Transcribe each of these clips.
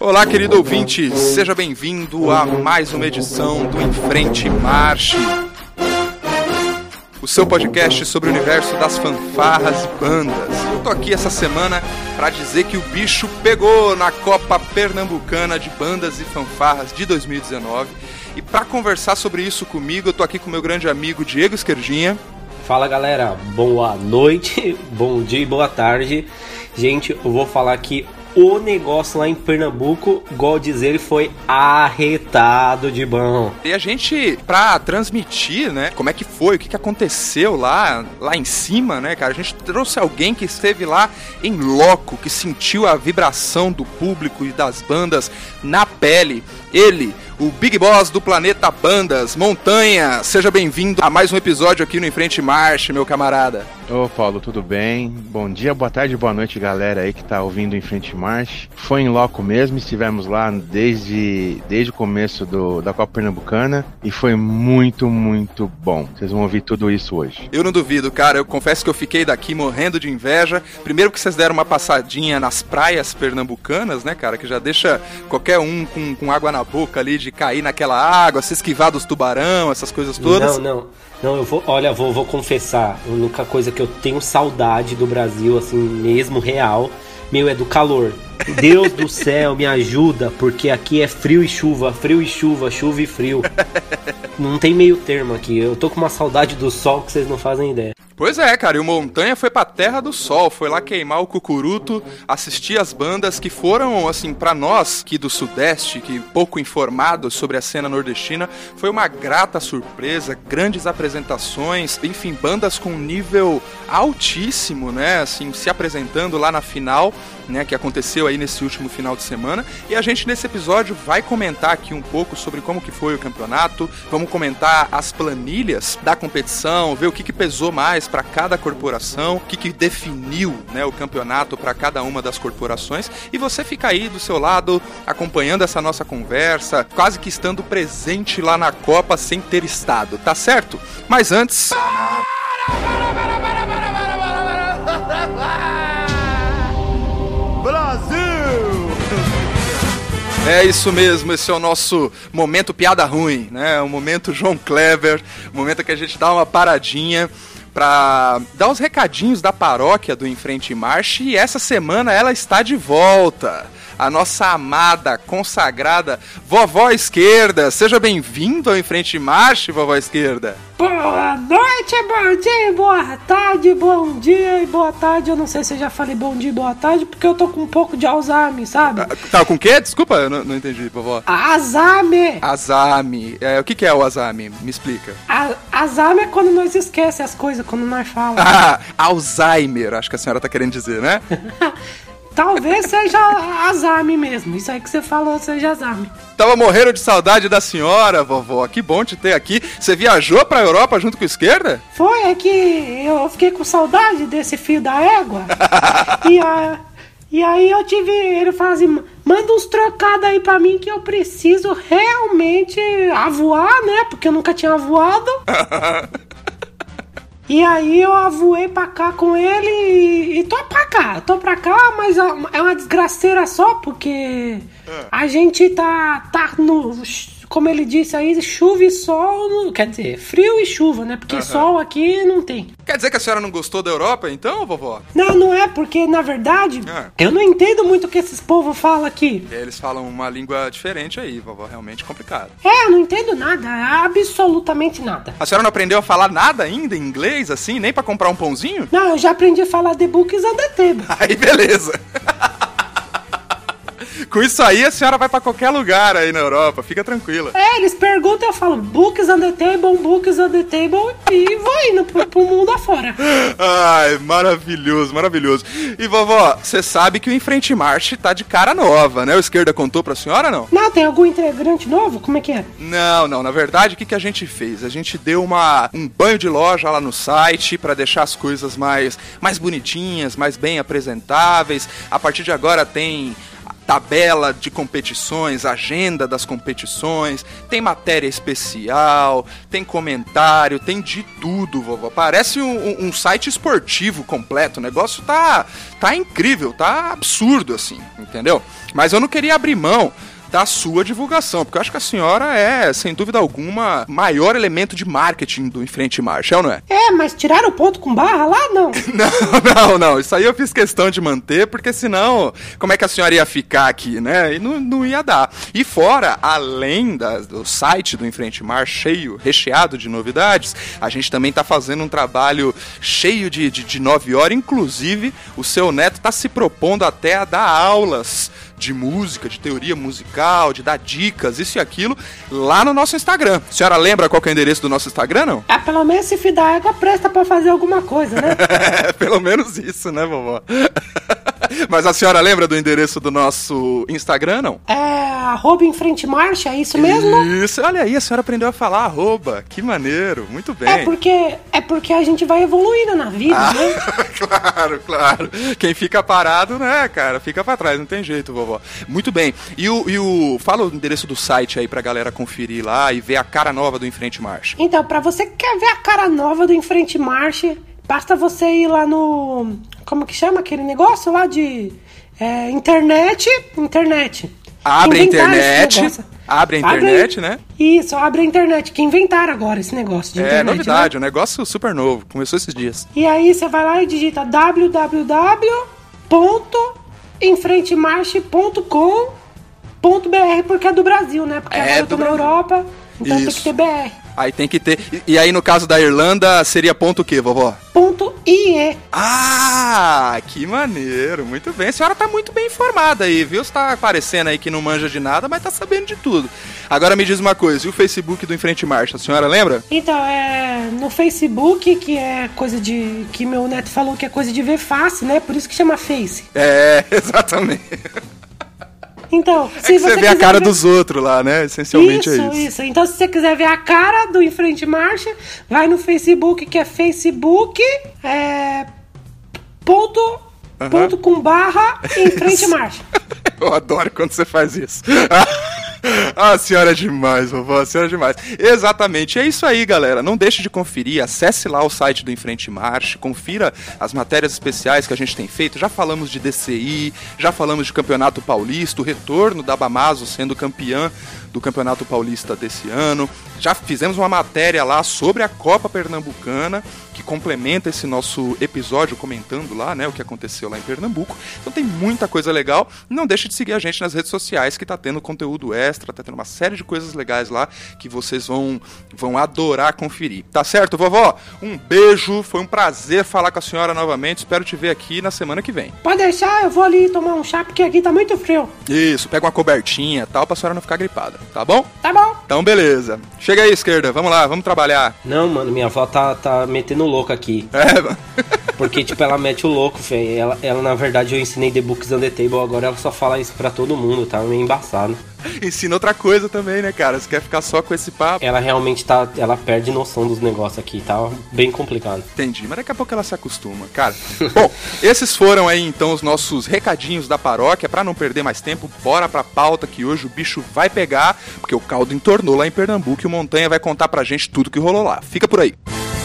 Olá, querido ouvinte, seja bem-vindo a mais uma edição do Em Frente Marche, o seu podcast sobre o universo das fanfarras e bandas. Eu tô aqui essa semana para dizer que o bicho pegou na Copa Pernambucana de Bandas e Fanfarras de 2019. E para conversar sobre isso comigo, eu tô aqui com meu grande amigo Diego Esquerdinha. Fala galera, boa noite, bom dia e boa tarde. Gente, eu vou falar que o negócio lá em Pernambuco, igual dizer, foi arretado de bom. E a gente, pra transmitir, né, como é que foi, o que, que aconteceu lá, lá em cima, né, cara, a gente trouxe alguém que esteve lá em loco, que sentiu a vibração do público e das bandas na pele. Ele, o Big Boss do planeta Bandas, Montanha. Seja bem-vindo a mais um episódio aqui no Enfrente Marche, meu camarada. Ô Paulo, tudo bem? Bom dia, boa tarde, boa noite, galera aí que tá ouvindo em Frente Marche. Foi em loco mesmo, estivemos lá desde, desde o começo do, da Copa Pernambucana e foi muito, muito bom. Vocês vão ouvir tudo isso hoje. Eu não duvido, cara. Eu confesso que eu fiquei daqui morrendo de inveja. Primeiro que vocês deram uma passadinha nas praias pernambucanas, né, cara? Que já deixa qualquer um com, com água na boca ali de cair naquela água, se esquivar dos tubarão, essas coisas todas. Não, não. Não, eu vou, olha, vou, vou confessar, a única coisa que eu tenho saudade do Brasil, assim, mesmo real, meu, é do calor. Deus do céu, me ajuda, porque aqui é frio e chuva, frio e chuva, chuva e frio. Não tem meio termo aqui. Eu tô com uma saudade do sol que vocês não fazem ideia. Pois é, cara, e o Montanha foi pra Terra do Sol, foi lá queimar o cucuruto, assistir as bandas que foram, assim, para nós, que do Sudeste, que pouco informados sobre a cena nordestina, foi uma grata surpresa, grandes apresentações, enfim, bandas com nível altíssimo, né, assim, se apresentando lá na final, né, que aconteceu aí nesse último final de semana. E a gente nesse episódio vai comentar aqui um pouco sobre como que foi o campeonato, vamos comentar as planilhas da competição, ver o que, que pesou mais para cada corporação, o que, que definiu né, o campeonato para cada uma das corporações. E você fica aí do seu lado acompanhando essa nossa conversa, quase que estando presente lá na Copa sem ter estado, tá certo? Mas antes. É isso mesmo, esse é o nosso momento piada ruim, né? O momento João Clever, o momento que a gente dá uma paradinha para dar os recadinhos da paróquia do Enfrente Marche e essa semana ela está de volta. A nossa amada, consagrada vovó esquerda. Seja bem-vindo ao Enfrente Marche, vovó esquerda. Boa noite, bom dia, boa tarde, bom dia e boa tarde. Eu não sei se eu já falei bom dia e boa tarde, porque eu tô com um pouco de Alzheimer, sabe? Ah, Tá com o quê? Desculpa, eu não, não entendi, vovó. Alzheimer! Azame. É, o que, que é o Azame? Me explica. A- Alzheimer é quando nós esquece as coisas, quando nós falamos. Ah, Alzheimer, acho que a senhora tá querendo dizer, né? Talvez seja Alzheimer mesmo. Isso aí que você falou seja Alzheimer. Tava morrendo de saudade da senhora, vovó. Que bom te ter aqui. Você viajou pra Europa junto com a esquerda? Foi, é que eu fiquei com saudade desse fio da égua. e, a, e aí eu tive. Ele falou assim: manda uns trocados aí pra mim que eu preciso realmente avoar, né? Porque eu nunca tinha voado. E aí eu avoei pra cá com ele e, e tô pra cá, tô pra cá, mas é uma- é desgraceira só, porque a gente tá, tá no. Como ele disse aí, chuva e sol, quer dizer, frio e chuva, né? Porque sol aqui não tem. Quer dizer que a senhora não gostou da Europa, então, vovó? Não, não é, porque na verdade Ah. eu não entendo muito o que esses povos falam aqui. Eles falam uma língua diferente aí, vovó. Realmente complicado. É, eu não entendo nada, absolutamente nada. A senhora não aprendeu a falar nada ainda em inglês, assim? Nem pra comprar um pãozinho? Não, eu já aprendi a falar The Books and the Table. Aí, beleza. Com isso aí, a senhora vai pra qualquer lugar aí na Europa. Fica tranquila. É, eles perguntam, eu falo Books on the Table, Books on the Table e vou indo pro, pro mundo afora. Ai, maravilhoso, maravilhoso. E vovó, você sabe que o Enfrente Marche tá de cara nova, né? O esquerda contou pra senhora, não? Não, tem algum integrante novo? Como é que é? Não, não. Na verdade, o que, que a gente fez? A gente deu uma, um banho de loja lá no site pra deixar as coisas mais, mais bonitinhas, mais bem apresentáveis. A partir de agora tem tabela de competições, agenda das competições, tem matéria especial, tem comentário, tem de tudo, vovó. Parece um, um site esportivo completo. O negócio tá, tá incrível, tá absurdo assim, entendeu? Mas eu não queria abrir mão da sua divulgação, porque eu acho que a senhora é, sem dúvida alguma, maior elemento de marketing do Enfrente Marcha, é ou não é? É, mas tiraram o ponto com barra lá? Não. não, não, não. Isso aí eu fiz questão de manter, porque senão, como é que a senhora ia ficar aqui, né? E não, não ia dar. E fora, além da, do site do Enfrente Mar cheio, recheado de novidades, a gente também tá fazendo um trabalho cheio de, de, de nove horas. Inclusive, o seu neto tá se propondo até a dar aulas de música, de teoria musical, de dar dicas, isso e aquilo, lá no nosso Instagram. A senhora lembra qual é o endereço do nosso Instagram, não? Ah, pelo menos se fidar água presta pra fazer alguma coisa, né? pelo menos isso, né, vovó? Mas a senhora lembra do endereço do nosso Instagram, não? É arroba em frente marcha, é isso mesmo? Isso, olha aí, a senhora aprendeu a falar arroba. Que maneiro, muito bem. É porque, é porque a gente vai evoluindo na vida, ah, né? claro, claro. Quem fica parado, né, cara, fica pra trás, não tem jeito, vovó. Muito bem. E o, e o. Fala o endereço do site aí pra galera conferir lá e ver a cara nova do Enfrente Marcha. Então, pra você que quer ver a cara nova do Enfrente Marcha, basta você ir lá no. Como que chama aquele negócio lá de. É, internet. Internet. Abre a internet. Abre a internet, abre, né? Isso, abre a internet. Que inventaram agora esse negócio de é, internet. É novidade, né? um negócio super novo. Começou esses dias. E aí você vai lá e digita www.enfrentemarche.com.br porque é do Brasil, né? Porque é agora eu tô na Europa, então Isso. tem que ter BR. Aí tem que ter. E, aí, no caso da Irlanda, seria ponto o quê, vovó? Ponto IE. Ah, que maneiro. Muito bem. A senhora tá muito bem informada aí, viu? Você tá parecendo aí que não manja de nada, mas tá sabendo de tudo. Agora me diz uma coisa, e o Facebook do Enfrente Marcha, a senhora lembra? Então, é no Facebook, que é coisa de. que meu neto falou que é coisa de ver face, né? Por isso que chama Face. É, exatamente. Então, é se é você, você vê a cara ver... dos outros lá, né? Essencialmente isso, é isso. Isso, Então, se você quiser ver a cara do Em Frente Marcha, vai no Facebook, que é Facebook, é, ponto, uhum. ponto com barra Em Frente Marcha. Eu adoro quando você faz isso. a senhora é demais, vovó, a senhora é demais. Exatamente, é isso aí, galera. Não deixe de conferir, acesse lá o site do Enfrente Marche, confira as matérias especiais que a gente tem feito. Já falamos de DCI, já falamos de Campeonato Paulista, o retorno da Bamazo sendo campeã do Campeonato Paulista desse ano. Já fizemos uma matéria lá sobre a Copa Pernambucana que complementa esse nosso episódio comentando lá, né, o que aconteceu lá em Pernambuco. Então tem muita coisa legal. Não deixe de seguir a gente nas redes sociais que tá tendo conteúdo extra, tá tendo uma série de coisas legais lá que vocês vão vão adorar conferir. Tá certo, vovó? Um beijo, foi um prazer falar com a senhora novamente. Espero te ver aqui na semana que vem. Pode deixar, eu vou ali tomar um chá porque aqui tá muito frio. Isso, pega uma cobertinha, tal, pra senhora não ficar gripada, tá bom? Tá bom. Então beleza. Chega aí, esquerda. Vamos lá, vamos trabalhar. Não, mano, minha avó tá tá metendo louco aqui. É, mano. Porque, tipo, ela mete o louco, feio. Ela, ela, na verdade, eu ensinei The Books on the Table, agora ela só fala isso pra todo mundo, tá meio embaçado. Ensina outra coisa também, né, cara? Você quer ficar só com esse papo? Ela realmente tá. Ela perde noção dos negócios aqui, tá bem complicado. Entendi, mas daqui a pouco ela se acostuma, cara. Bom, esses foram aí então os nossos recadinhos da paróquia. Para não perder mais tempo, bora pra pauta que hoje o bicho vai pegar, porque o caldo entornou lá em Pernambuco e o Montanha vai contar pra gente tudo que rolou lá. Fica por aí. Cara,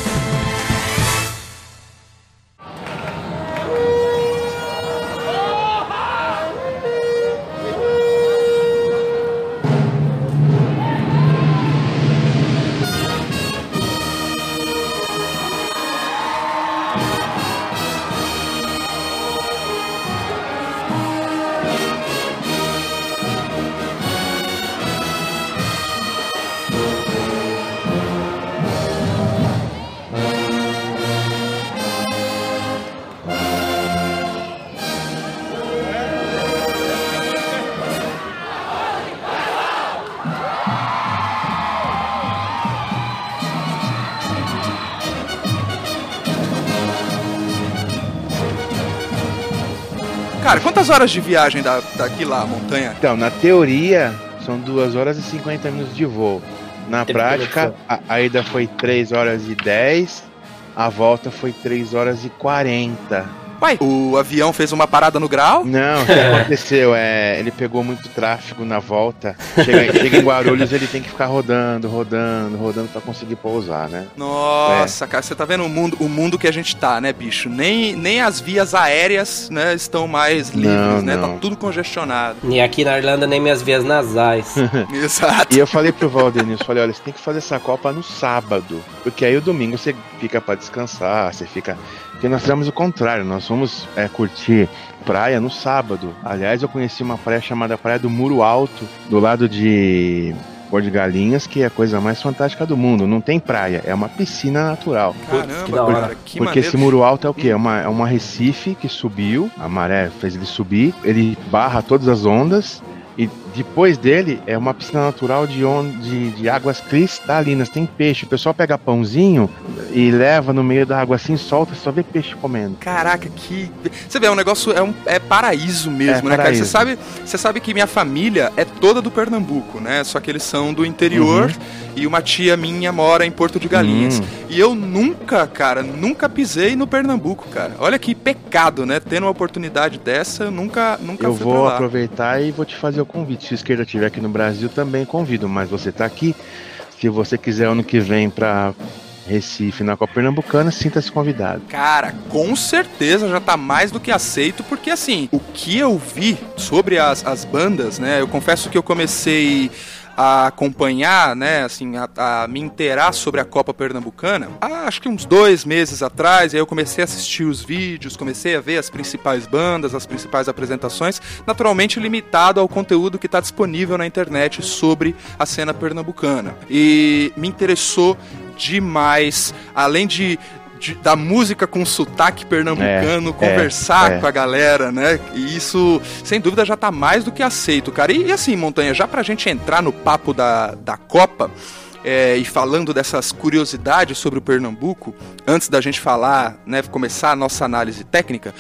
quantas horas de viagem da, daqui lá, montanha? Então, na teoria, são 2 horas e 50 minutos de voo. Na prática, a, a, ida foi 3 horas e 10, a volta foi 3 horas e 40. Uai, o avião fez uma parada no grau? Não, o que aconteceu? É, ele pegou muito tráfego na volta. Chega, chega em Guarulhos, ele tem que ficar rodando, rodando, rodando pra conseguir pousar, né? Nossa, é. cara, você tá vendo o mundo, o mundo que a gente tá, né, bicho? Nem, nem as vias aéreas, né, estão mais livres, não, né? Tá não. Tá tudo congestionado. E aqui na Irlanda nem minhas vias nasais. Exato. E eu falei pro Valdenilson, falei, olha, você tem que fazer essa Copa no sábado, porque aí o domingo você fica para descansar, você fica porque nós fizemos o contrário, nós fomos é, curtir praia no sábado. Aliás, eu conheci uma praia chamada Praia do Muro Alto, do lado de Porto de Galinhas, que é a coisa mais fantástica do mundo. Não tem praia, é uma piscina natural. Caramba, que cara, que Porque maneiro. esse muro alto é o quê? É uma, é uma recife que subiu, a maré fez ele subir, ele barra todas as ondas e depois dele é uma piscina natural de, on, de, de, águas cristalinas. Tem peixe. O pessoal pega pãozinho e leva no meio da água assim, solta, só vê peixe comendo. Caraca, que. Você vê, é um negócio. É, um, é paraíso mesmo, é, né, paraíso. cara? Você sabe, você sabe que minha família é toda do Pernambuco, né? Só que eles são do interior uhum. e uma tia minha mora em Porto de Galinhas. Uhum. E eu nunca, cara, nunca pisei no Pernambuco, cara. Olha que pecado, né? Tendo uma oportunidade dessa, eu nunca, nunca eu vou aproveitar e vou te fazer o convite se esquerda estiver aqui no Brasil, também convido, mas você está aqui. Se você quiser ano que vem para Recife na Copa Pernambucana, sinta-se convidado. Cara, com certeza já tá mais do que aceito, porque assim, o que eu vi sobre as, as bandas, né? Eu confesso que eu comecei a acompanhar, né, assim, a, a, me inteirar sobre a Copa Pernambucana, acho que uns dois meses atrás, aí eu comecei a assistir os vídeos, comecei a ver as principais bandas, as principais apresentações, naturalmente limitado ao conteúdo que está disponível na internet sobre a cena pernambucana. E me interessou demais, além de de, da música com sotaque pernambucano, é, conversar é, com a galera, né? E isso, sem dúvida, já tá mais do que aceito, cara. E, e assim, Montanha, já pra gente entrar no papo da, da Copa. É, e falando dessas curiosidades sobre o Pernambuco, antes da gente falar, né, começar a nossa análise técnica,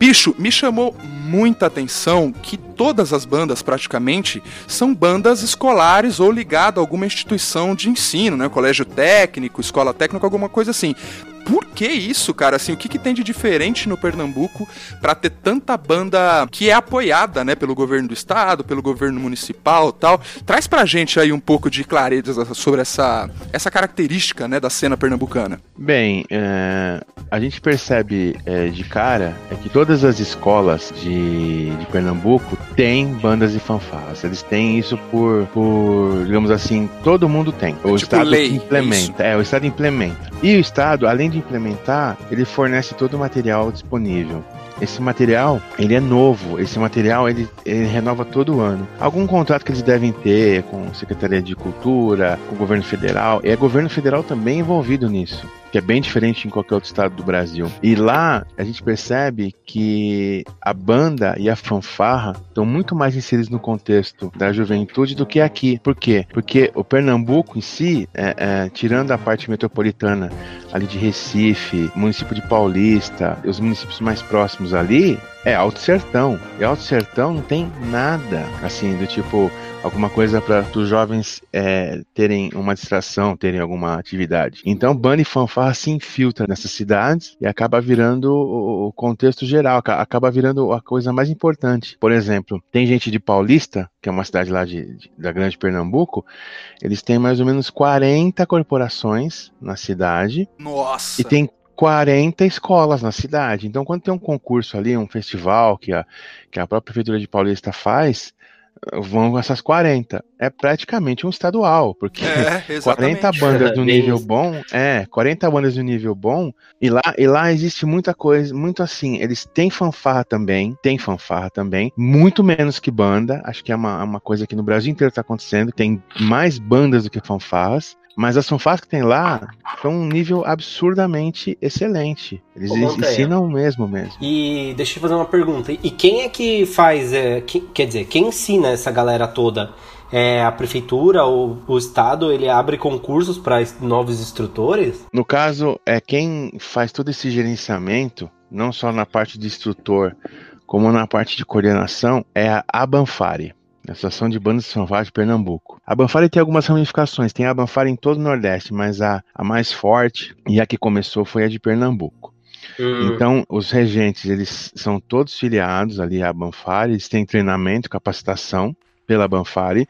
bicho, me chamou muita atenção que todas as bandas praticamente são bandas escolares ou ligadas a alguma instituição de ensino, né, colégio técnico, escola técnica, alguma coisa assim por que isso, cara? Assim, o que, que tem de diferente no Pernambuco para ter tanta banda que é apoiada, né, pelo governo do estado, pelo governo municipal, tal? Traz pra gente aí um pouco de clareza sobre essa, essa característica, né, da cena pernambucana. Bem, é, a gente percebe é, de cara é que todas as escolas de, de Pernambuco têm bandas e fanfarras. Eles têm isso por, por digamos assim, todo mundo tem. O é tipo estado lei, implementa. É, o estado implementa. E o estado, além de implementar, ele fornece todo o material disponível. Esse material, ele é novo, esse material ele, ele, renova todo ano. Algum contrato que eles devem ter com a Secretaria de Cultura, com o governo federal, e é governo federal também envolvido nisso que é bem diferente em qualquer outro estado do Brasil. E lá a gente percebe que a banda e a fanfarra estão muito mais inseridos no contexto da juventude do que aqui. Por quê? Porque o Pernambuco em si, é, é, tirando a parte metropolitana ali de Recife, município de Paulista, os municípios mais próximos ali, é Alto Sertão. E Alto Sertão não tem nada assim do tipo alguma coisa para os jovens é, terem uma distração, terem alguma atividade. Então, e fanfarra se infiltra nessas cidades e acaba virando o contexto geral, acaba virando a coisa mais importante. Por exemplo, tem gente de Paulista, que é uma cidade lá de, de, da Grande Pernambuco, eles têm mais ou menos 40 corporações na cidade. Nossa! E tem 40 escolas na cidade. Então, quando tem um concurso ali, um festival que a, que a própria Prefeitura de Paulista faz, vão essas 40. É praticamente um estadual, porque é, 40 bandas do nível bom, é, 40 bandas do nível bom, e lá, e lá existe muita coisa, muito assim, eles têm fanfarra também, tem fanfarra também, muito menos que banda, acho que é uma, uma coisa que no Brasil inteiro está acontecendo, tem mais bandas do que fanfarras, mas as fanfarras que tem lá são um nível absurdamente excelente. Eles ensinam mesmo mesmo. E deixa eu fazer uma pergunta. E quem é que faz, é, que, quer dizer, quem ensina essa galera toda? É a prefeitura ou o estado, ele abre concursos para novos instrutores? No caso, é quem faz todo esse gerenciamento, não só na parte de instrutor, como na parte de coordenação, é a Abanfari. Associação de Bandas Fanfare de Pernambuco. A Banfare tem algumas ramificações, tem a Banfare em todo o Nordeste, mas a, a mais forte e a que começou foi a de Pernambuco. Uhum. Então, os regentes, eles são todos filiados ali à Banfari, eles têm treinamento, capacitação pela Banfari,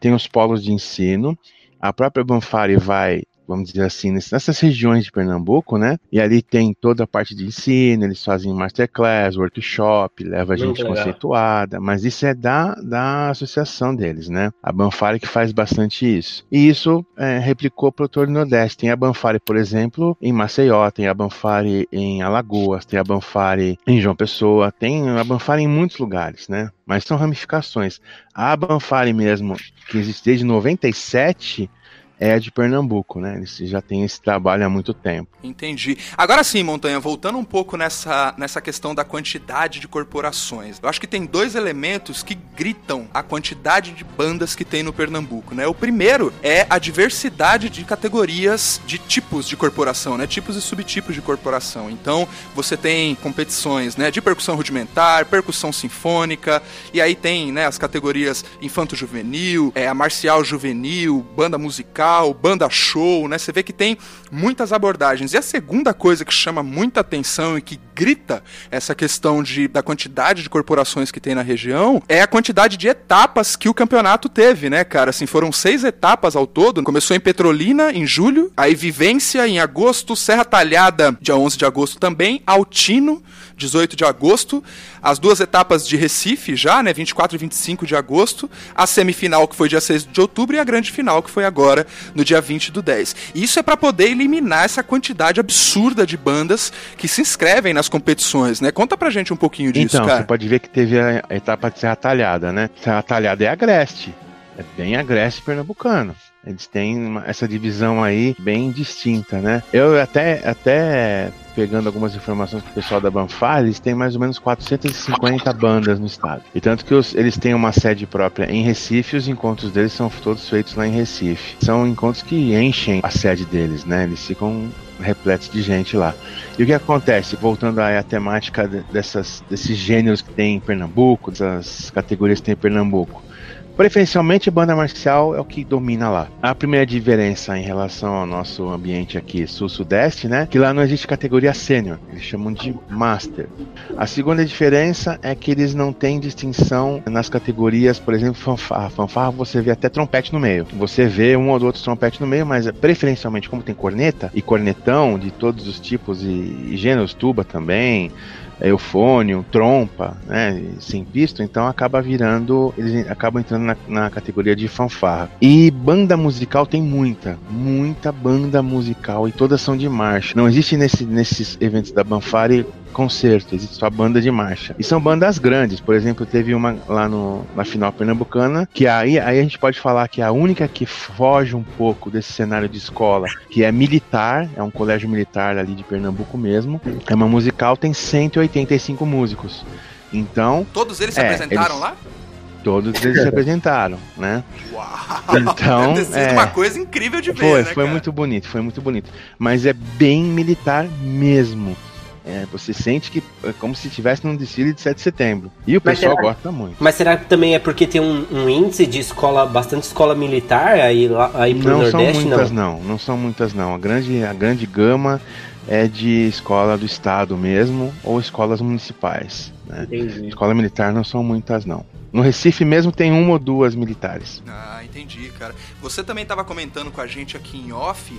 tem os polos de ensino, a própria Banfari vai vamos dizer assim, nessas regiões de Pernambuco, né? E ali tem toda a parte de ensino, eles fazem masterclass, workshop, leva a gente conceituada, mas isso é da, da associação deles, né? A Banfari que faz bastante isso. E isso é, replicou para o todo Nordeste. Tem a Banfari, por exemplo, em Maceió, tem a Banfari em Alagoas, tem a Banfari em João Pessoa, tem a Banfari em muitos lugares, né? Mas são ramificações. A Banfari mesmo, que existe desde 97, é de Pernambuco, né? Eles já têm esse trabalho há muito tempo. Entendi. Agora sim, Montanha, voltando um pouco nessa, nessa questão da quantidade de corporações. Eu acho que tem dois elementos que gritam a quantidade de bandas que tem no Pernambuco, né? O primeiro é a diversidade de categorias de tipos de corporação, né? Tipos e subtipos de corporação. Então, você tem competições, né, de percussão rudimentar, percussão sinfônica, e aí tem, né, as categorias infanto-juvenil, é, a marcial juvenil, banda musical, musical, banda show, né? Você vê que tem muitas abordagens. E a segunda coisa que chama muita atenção e que grita essa questão de, da quantidade de corporações que tem na região é a quantidade de etapas que o campeonato teve, né, cara? Assim, foram seis etapas ao todo. Começou em Petrolina, em julho, aí Vivência, em agosto, Serra Talhada, dia 11 de agosto também, Altino, 18 de agosto, as duas etapas de Recife já, né, 24 e 25 de agosto, a semifinal que foi dia 6 de outubro e a grande final que foi agora no dia 20 do 10. Isso é para poder eliminar essa quantidade absurda de bandas que se inscrevem nas competições, né? Conta pra gente um pouquinho disso, então, cara. você pode ver que teve a etapa de Serra Talhada, né? Serra Talhada é agreste, é bem agreste pernambucano. Eles têm uma, essa divisão aí bem distinta, né? Eu até, até pegando algumas informações do pessoal da Banfar, eles têm mais ou menos 450 bandas no estado. E tanto que os, eles têm uma sede própria em Recife, os encontros deles são todos feitos lá em Recife. São encontros que enchem a sede deles, né? Eles ficam repletos de gente lá. E o que acontece? Voltando à temática dessas, desses gêneros que tem em Pernambuco, dessas categorias que tem em Pernambuco. Preferencialmente banda marcial é o que domina lá. A primeira diferença em relação ao nosso ambiente aqui sul-sudeste, né? Que lá não existe categoria sênior, eles chamam de master. A segunda diferença é que eles não têm distinção nas categorias, por exemplo, fanfarra. Fanfarra você vê até trompete no meio. Você vê um ou outro trompete no meio, mas preferencialmente como tem corneta e cornetão de todos os tipos e, e gêneros, tuba também, eufônio, trompa, né, sem pisto, então acaba virando, eles acabam entrando na, na, categoria de fanfarra. E banda musical tem muita, muita banda musical e todas são de marcha. Não existe nesse, nesses eventos da Banfari concerto, existe só banda de marcha. E são bandas grandes, por exemplo, teve uma lá no, na final pernambucana, que aí, aí a gente pode falar que é a única que foge um pouco desse cenário de escola, que é militar, é um colégio militar ali de Pernambuco mesmo. É uma musical, tem 185 músicos. Então. Todos eles se é, apresentaram eles... lá? todos eles se apresentaram, né? Uau! Então, é uma coisa incrível de ver, foi, né, Foi cara? muito bonito, foi muito bonito. Mas é bem militar mesmo. É, você sente que é como se estivesse num desfile de 7 de setembro. E o mas pessoal será, gosta muito. Mas será que também é porque tem um, um índice de escola, bastante escola militar aí, lá, aí pro não Nordeste? São muitas, não? não, não são muitas não. A grande, a grande gama é de escola do estado mesmo ou escolas municipais. Né? Escola militar não são muitas não. No Recife mesmo tem uma ou duas militares. Ah, entendi, cara. Você também estava comentando com a gente aqui em off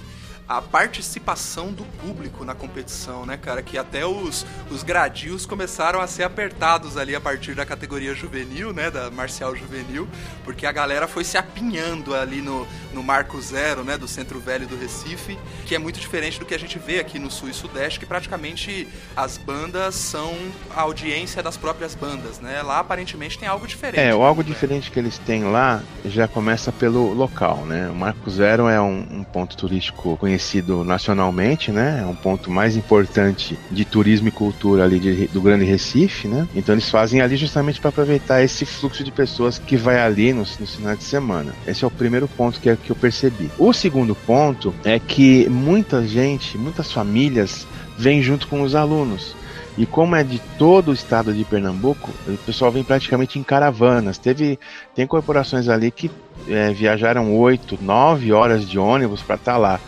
a participação do público na competição, né, cara? Que até os, os gradios começaram a ser apertados ali a partir da categoria juvenil, né? Da marcial juvenil, porque a galera foi se apinhando ali no, no Marco Zero, né? Do Centro Velho do Recife, que é muito diferente do que a gente vê aqui no Sul e Sudeste, que praticamente as bandas são a audiência das próprias bandas, né? Lá aparentemente tem algo diferente. É, o algo diferente que eles têm lá já começa pelo local, né? O Marco Zero é um, um ponto turístico conhecido reconhecido nacionalmente, né? É um ponto mais importante de turismo e cultura ali de, do Grande Recife, né? Então eles fazem ali justamente para aproveitar esse fluxo de pessoas que vai ali nos, nos finais de semana. Esse é o primeiro ponto que, é, que eu percebi. O segundo ponto é que muita gente, muitas famílias vêm junto com os alunos. E como é de todo o estado de Pernambuco, o pessoal vem praticamente em caravanas. Teve tem corporações ali que é, viajaram 8, 9 horas de ônibus para estar tá lá.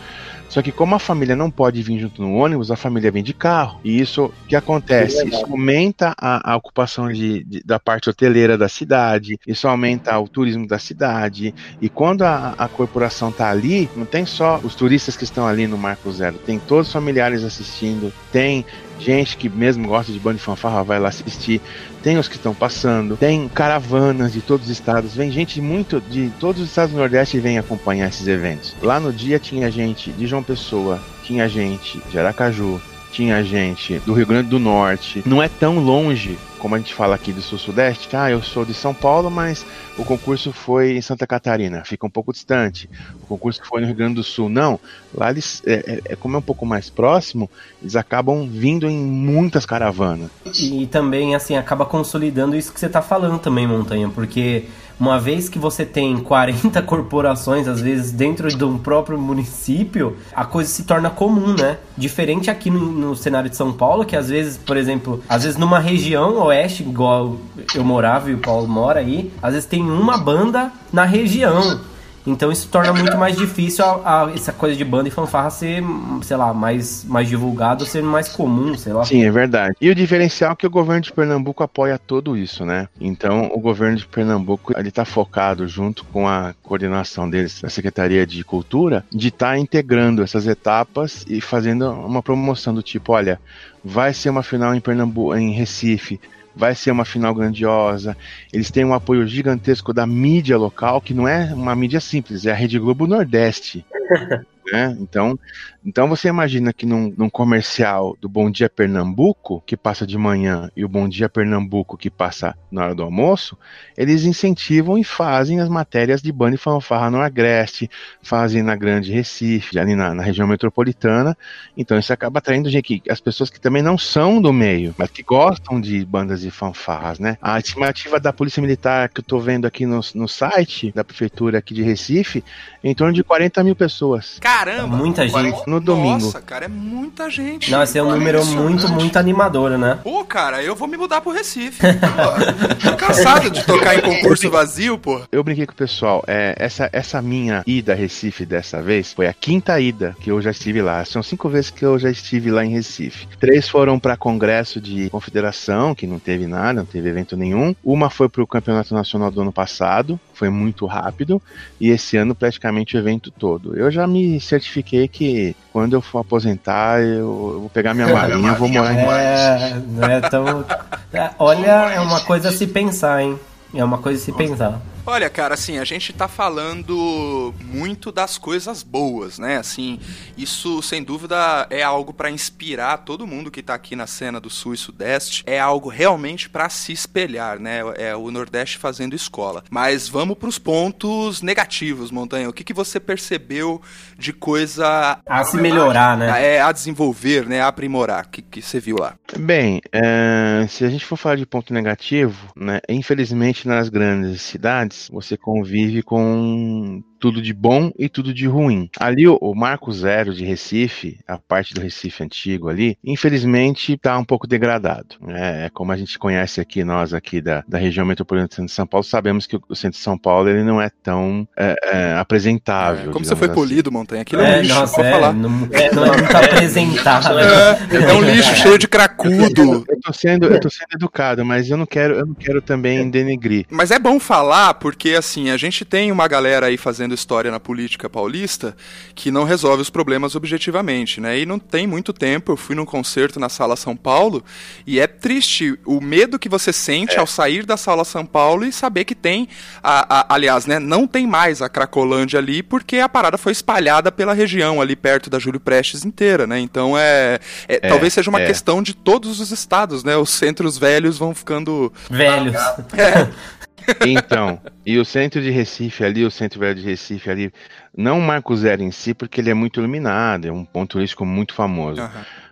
Só que como a família não pode vir junto no ônibus, a família vem de carro. E isso que acontece? Isso aumenta a, a ocupação de, de, da parte hoteleira da cidade, isso aumenta o turismo da cidade. E quando a, a corporação está ali, não tem só os turistas que estão ali no Marco Zero, tem todos os familiares assistindo, tem gente que mesmo gosta de banda de fanfarra vai lá assistir, tem os que estão passando, tem caravanas de todos os estados, vem gente muito de todos os estados do Nordeste e vem acompanhar esses eventos. Lá no dia tinha gente de João Pessoa, tinha gente de Aracaju, tinha gente do Rio Grande do Norte. Não é tão longe como a gente fala aqui do sul-sudeste. Ah, eu sou de São Paulo, mas o concurso foi em Santa Catarina, fica um pouco distante. O concurso foi no Rio Grande do Sul. Não, lá eles, é, é, é como é um pouco mais próximo, eles acabam vindo em muitas caravanas. E também, assim, acaba consolidando isso que você está falando também, Montanha, porque uma vez que você tem 40 corporações, às vezes, dentro de um próprio município, a coisa se torna comum, né? Diferente aqui no, no cenário de São Paulo, que às vezes, por exemplo, às vezes numa região oeste, igual eu morava e o Paulo mora aí, às vezes tem uma banda na região. Então isso torna muito mais difícil a, a, essa coisa de banda e fanfarra ser, sei lá, mais, mais divulgado, ser mais comum, sei lá. Sim, é verdade. E o diferencial é que o governo de Pernambuco apoia tudo isso, né? Então o governo de Pernambuco ele está focado junto com a coordenação deles, da Secretaria de Cultura, de estar tá integrando essas etapas e fazendo uma promoção do tipo, olha, vai ser uma final em Pernambuco, em Recife vai ser uma final grandiosa. Eles têm um apoio gigantesco da mídia local, que não é uma mídia simples, é a Rede Globo Nordeste. né? Então, então você imagina que num, num, comercial do Bom Dia Pernambuco, que passa de manhã, e o Bom Dia Pernambuco, que passa na hora do almoço, eles incentivam e fazem as matérias de banda e fanfarra no Agreste, fazem na Grande Recife, ali na, na, região metropolitana. Então isso acaba atraindo gente, as pessoas que também não são do meio, mas que gostam de bandas e fanfarras, né? A estimativa da Polícia Militar que eu tô vendo aqui no, no site da Prefeitura aqui de Recife, é em torno de 40 mil pessoas. Caramba! Muita gente no domingo. Nossa, cara, é muita gente. Não, esse é um número muito, muito animador, né? Pô, cara, eu vou me mudar pro Recife. Tô cansado de tocar em concurso vazio, pô. Eu brinquei com o pessoal, é, essa, essa minha ida a Recife dessa vez foi a quinta ida que eu já estive lá. São cinco vezes que eu já estive lá em Recife. Três foram para congresso de confederação, que não teve nada, não teve evento nenhum. Uma foi pro campeonato nacional do ano passado, foi muito rápido. E esse ano praticamente o evento todo. Eu já me certifiquei que quando eu for aposentar, eu, eu vou pegar minha malinha e vou morar em não é tão... É, olha, é uma coisa a se pensar, hein? É uma coisa a se pensar. Olha, cara, assim, a gente tá falando muito das coisas boas, né? Assim, isso sem dúvida é algo para inspirar todo mundo que tá aqui na cena do Sul e Sudeste. É algo realmente para se espelhar, né? É o Nordeste fazendo escola. Mas vamos para os pontos negativos, Montanha. O que, que você percebeu de coisa a se melhorar, né? É a desenvolver, né? A aprimorar. O que, que você viu lá? Bem, é, se a gente for falar de ponto negativo, né? Infelizmente nas grandes cidades você convive com tudo de bom e tudo de ruim. Ali o, o Marco Zero de Recife, a parte do Recife antigo ali, infelizmente está um pouco degradado. É, é, como a gente conhece aqui, nós aqui da, da região metropolitana de São Paulo, sabemos que o centro de São Paulo ele não é tão é, é, apresentável. É, como você foi assim. polido, Montanha? Aquilo é, um lixo, nossa, pode falar. Não, é, não, não tá apresentável. É, um lixo cheio de cracudo. Eu tô, sendo, eu tô sendo educado, mas eu não quero, eu não quero também denegrir. Mas é bom falar, porque assim, a gente tem uma galera aí fazendo fazendo história na política paulista que não resolve os problemas objetivamente, né? E não tem muito tempo, eu fui num concerto na Sala São Paulo e é triste o medo que você sente é. ao sair da Sala São Paulo e saber que tem, a, a, aliás, né, não tem mais a Cracolândia ali porque a parada foi espalhada pela região ali perto da Júlio Prestes inteira, né? Então é, é, é talvez seja uma é. questão de todos os estados, né? Os centros velhos vão ficando velhos. É. Então, e o centro de Recife ali, o centro velho de Recife ali, não o Marco Zero em si, porque ele é muito iluminado, é um ponto turístico muito famoso. Uhum.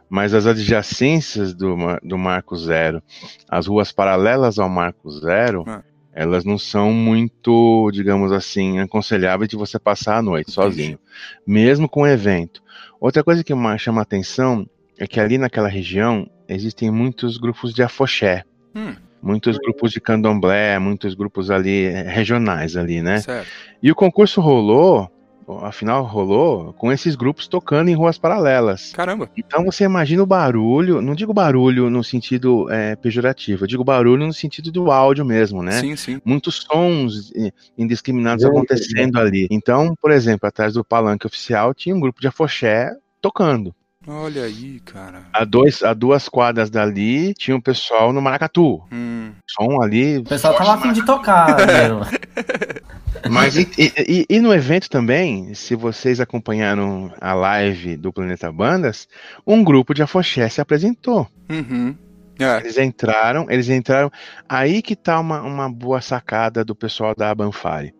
Mas as adjacências do, do Marco Zero, as ruas paralelas ao Marco Zero, uhum. elas não são muito, digamos assim, aconselháveis de você passar a noite sozinho, mesmo com o evento. Outra coisa que chama a atenção é que ali naquela região existem muitos grupos de afoxé. Hum muitos grupos de candomblé, muitos grupos ali eh, regionais ali, né? Certo. E o concurso rolou a final rolou com esses grupos tocando em ruas paralelas. Caramba. Então você imagina o barulho, não digo barulho no sentido é, pejorativo, eu digo barulho no sentido do áudio mesmo, né? Sim, sim. Muitos sons eh, indiscriminados Sim, acontecendo ali. Então, por exemplo, atrás do palanque oficial tinha um grupo de afoxé tocando. Olha aí, cara. A, dois, a duas quadras dali tinha o pessoal no maracatu. Hum. Som ali. O pessoal tava afim de tocar. Mas e, e- e- no evento também, se vocês acompanharam a live do Planeta Bandas, um grupo de afoxé se apresentou. Uhum. É. Eles entraram, eles entraram. Aí que tá uma, uma boa sacada do pessoal da Banfare.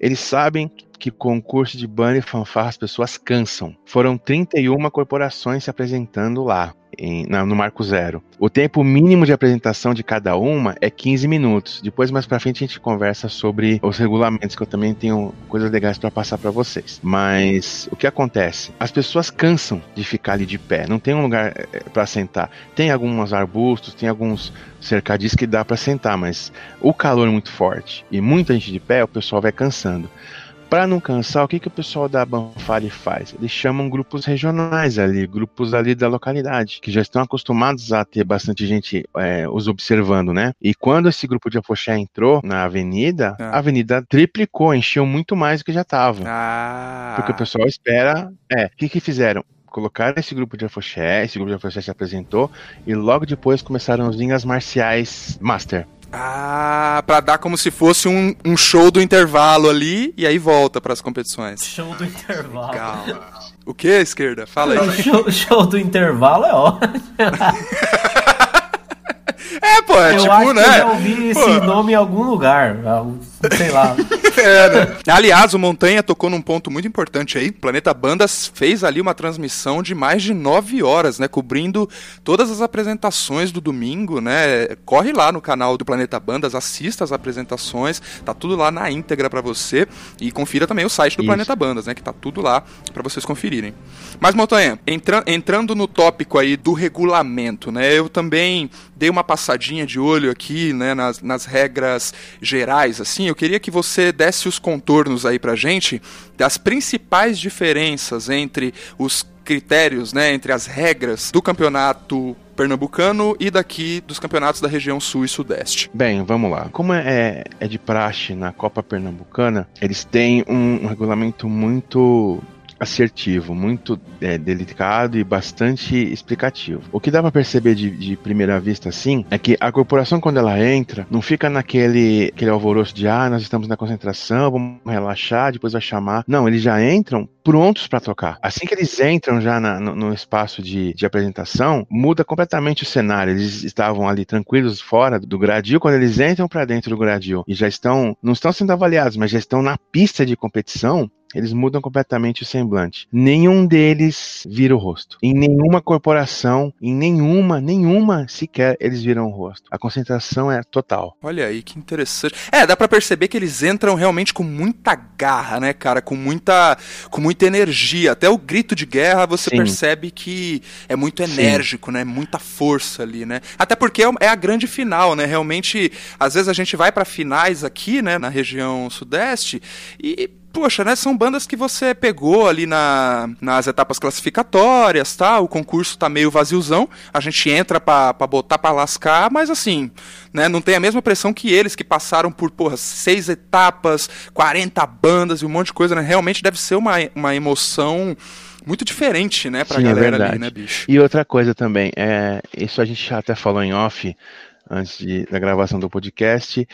Eles sabem que concurso de banda e fanfarra as pessoas cansam. Foram 31 corporações se apresentando lá. em- na- no Marco Zero. O tempo mínimo de apresentação de cada uma é 15 minutos. Depois, mais pra frente, a gente conversa sobre os regulamentos, que eu também tenho coisas legais pra passar pra vocês. Mas o que acontece? As pessoas cansam de ficar ali de pé. Não tem um lugar eh, pra sentar. Tem alguns arbustos, tem alguns cercadinhos que dá pra sentar, mas o calor é muito forte e muita gente de pé, o pessoal vai cansando. Para não cansar, o que, que o pessoal da Banfari faz? Eles chamam grupos regionais ali, grupos ali da localidade, que já estão acostumados a ter bastante gente é, os observando, né? E quando esse grupo de afoxé entrou na avenida, Ah. a avenida triplicou, encheu muito mais do que já estava. Ah. Porque o pessoal espera. É, o que, que fizeram? Colocaram esse grupo de afoxé, esse grupo de afoxé se apresentou, e logo depois começaram as linhas marciais Master. Ah, pra dar como se fosse um, um show do intervalo ali e aí volta pras competições. Show do intervalo. Calma. O que, esquerda? Fala aí. show, show do intervalo é ótimo. É, pô, é eu tipo, acho né? que eu já ouvi esse Pô. nome em algum lugar. Sei lá. É, né? Aliás, o Montanha tocou num ponto muito importante aí. O Planeta Bandas fez ali uma transmissão de mais de nove horas, né? Cobrindo todas as apresentações do domingo, né? Corre lá no canal do Planeta Bandas, assista as apresentações, tá tudo lá na íntegra pra você. E confira também o site do Isso. Planeta Bandas, né? Que tá tudo lá pra vocês conferirem. Mas, Montanha, entra- entrando no tópico aí do regulamento, né? Eu também dei uma passadinha de olho aqui, né, nas, nas regras gerais, assim. Eu queria que você desse os contornos aí pra gente das principais diferenças entre os critérios, né, entre as regras do campeonato pernambucano e daqui dos campeonatos da região sul e sudeste. Bem, vamos lá. Como é, é de praxe na Copa Pernambucana, eles têm um, um regulamento muito assertivo, muito é, delicado e bastante explicativo. O que dá pra perceber de, de primeira vista, assim, é que a corporação, quando ela entra, não fica naquele aquele alvoroço de ah, nós estamos na concentração, vamos relaxar, depois vai chamar. Não, eles já entram prontos pra tocar. Assim que eles entram já na- no, no espaço de, de apresentação, muda completamente o cenário. Eles estavam ali tranquilos fora do gradil, quando eles entram pra dentro do gradil e já estão, não estão sendo avaliados, mas já estão na pista de competição, eles mudam completamente o semblante. Nenhum deles vira o rosto. Em nenhuma corporação, em nenhuma, nenhuma sequer eles viram o rosto. A concentração é total. Olha aí, que interessante. É, dá pra perceber que eles entram realmente com muita garra, né, cara? Com muita, com muita energia. Até o grito de guerra você Sim. percebe que é muito Sim. enérgico, né? Muita força ali, né? Até porque é é a grande final, né? Realmente, às vezes a gente vai pra finais aqui, né, na região sudeste e Poxa, né? São bandas que você pegou ali na, nas etapas classificatórias, tá? O concurso tá meio vaziozão. A gente entra pra, pra botar pra lascar, mas assim, né? Não tem a mesma pressão que eles que passaram por, porra, seis etapas, 40 bandas e um monte de coisa, né? Realmente deve ser uma, uma emoção muito diferente, né? Pra Sim, é galera ali, verdade. né, bicho? E outra coisa também, é, isso a gente já até falou em off, antes de- da gravação do podcast,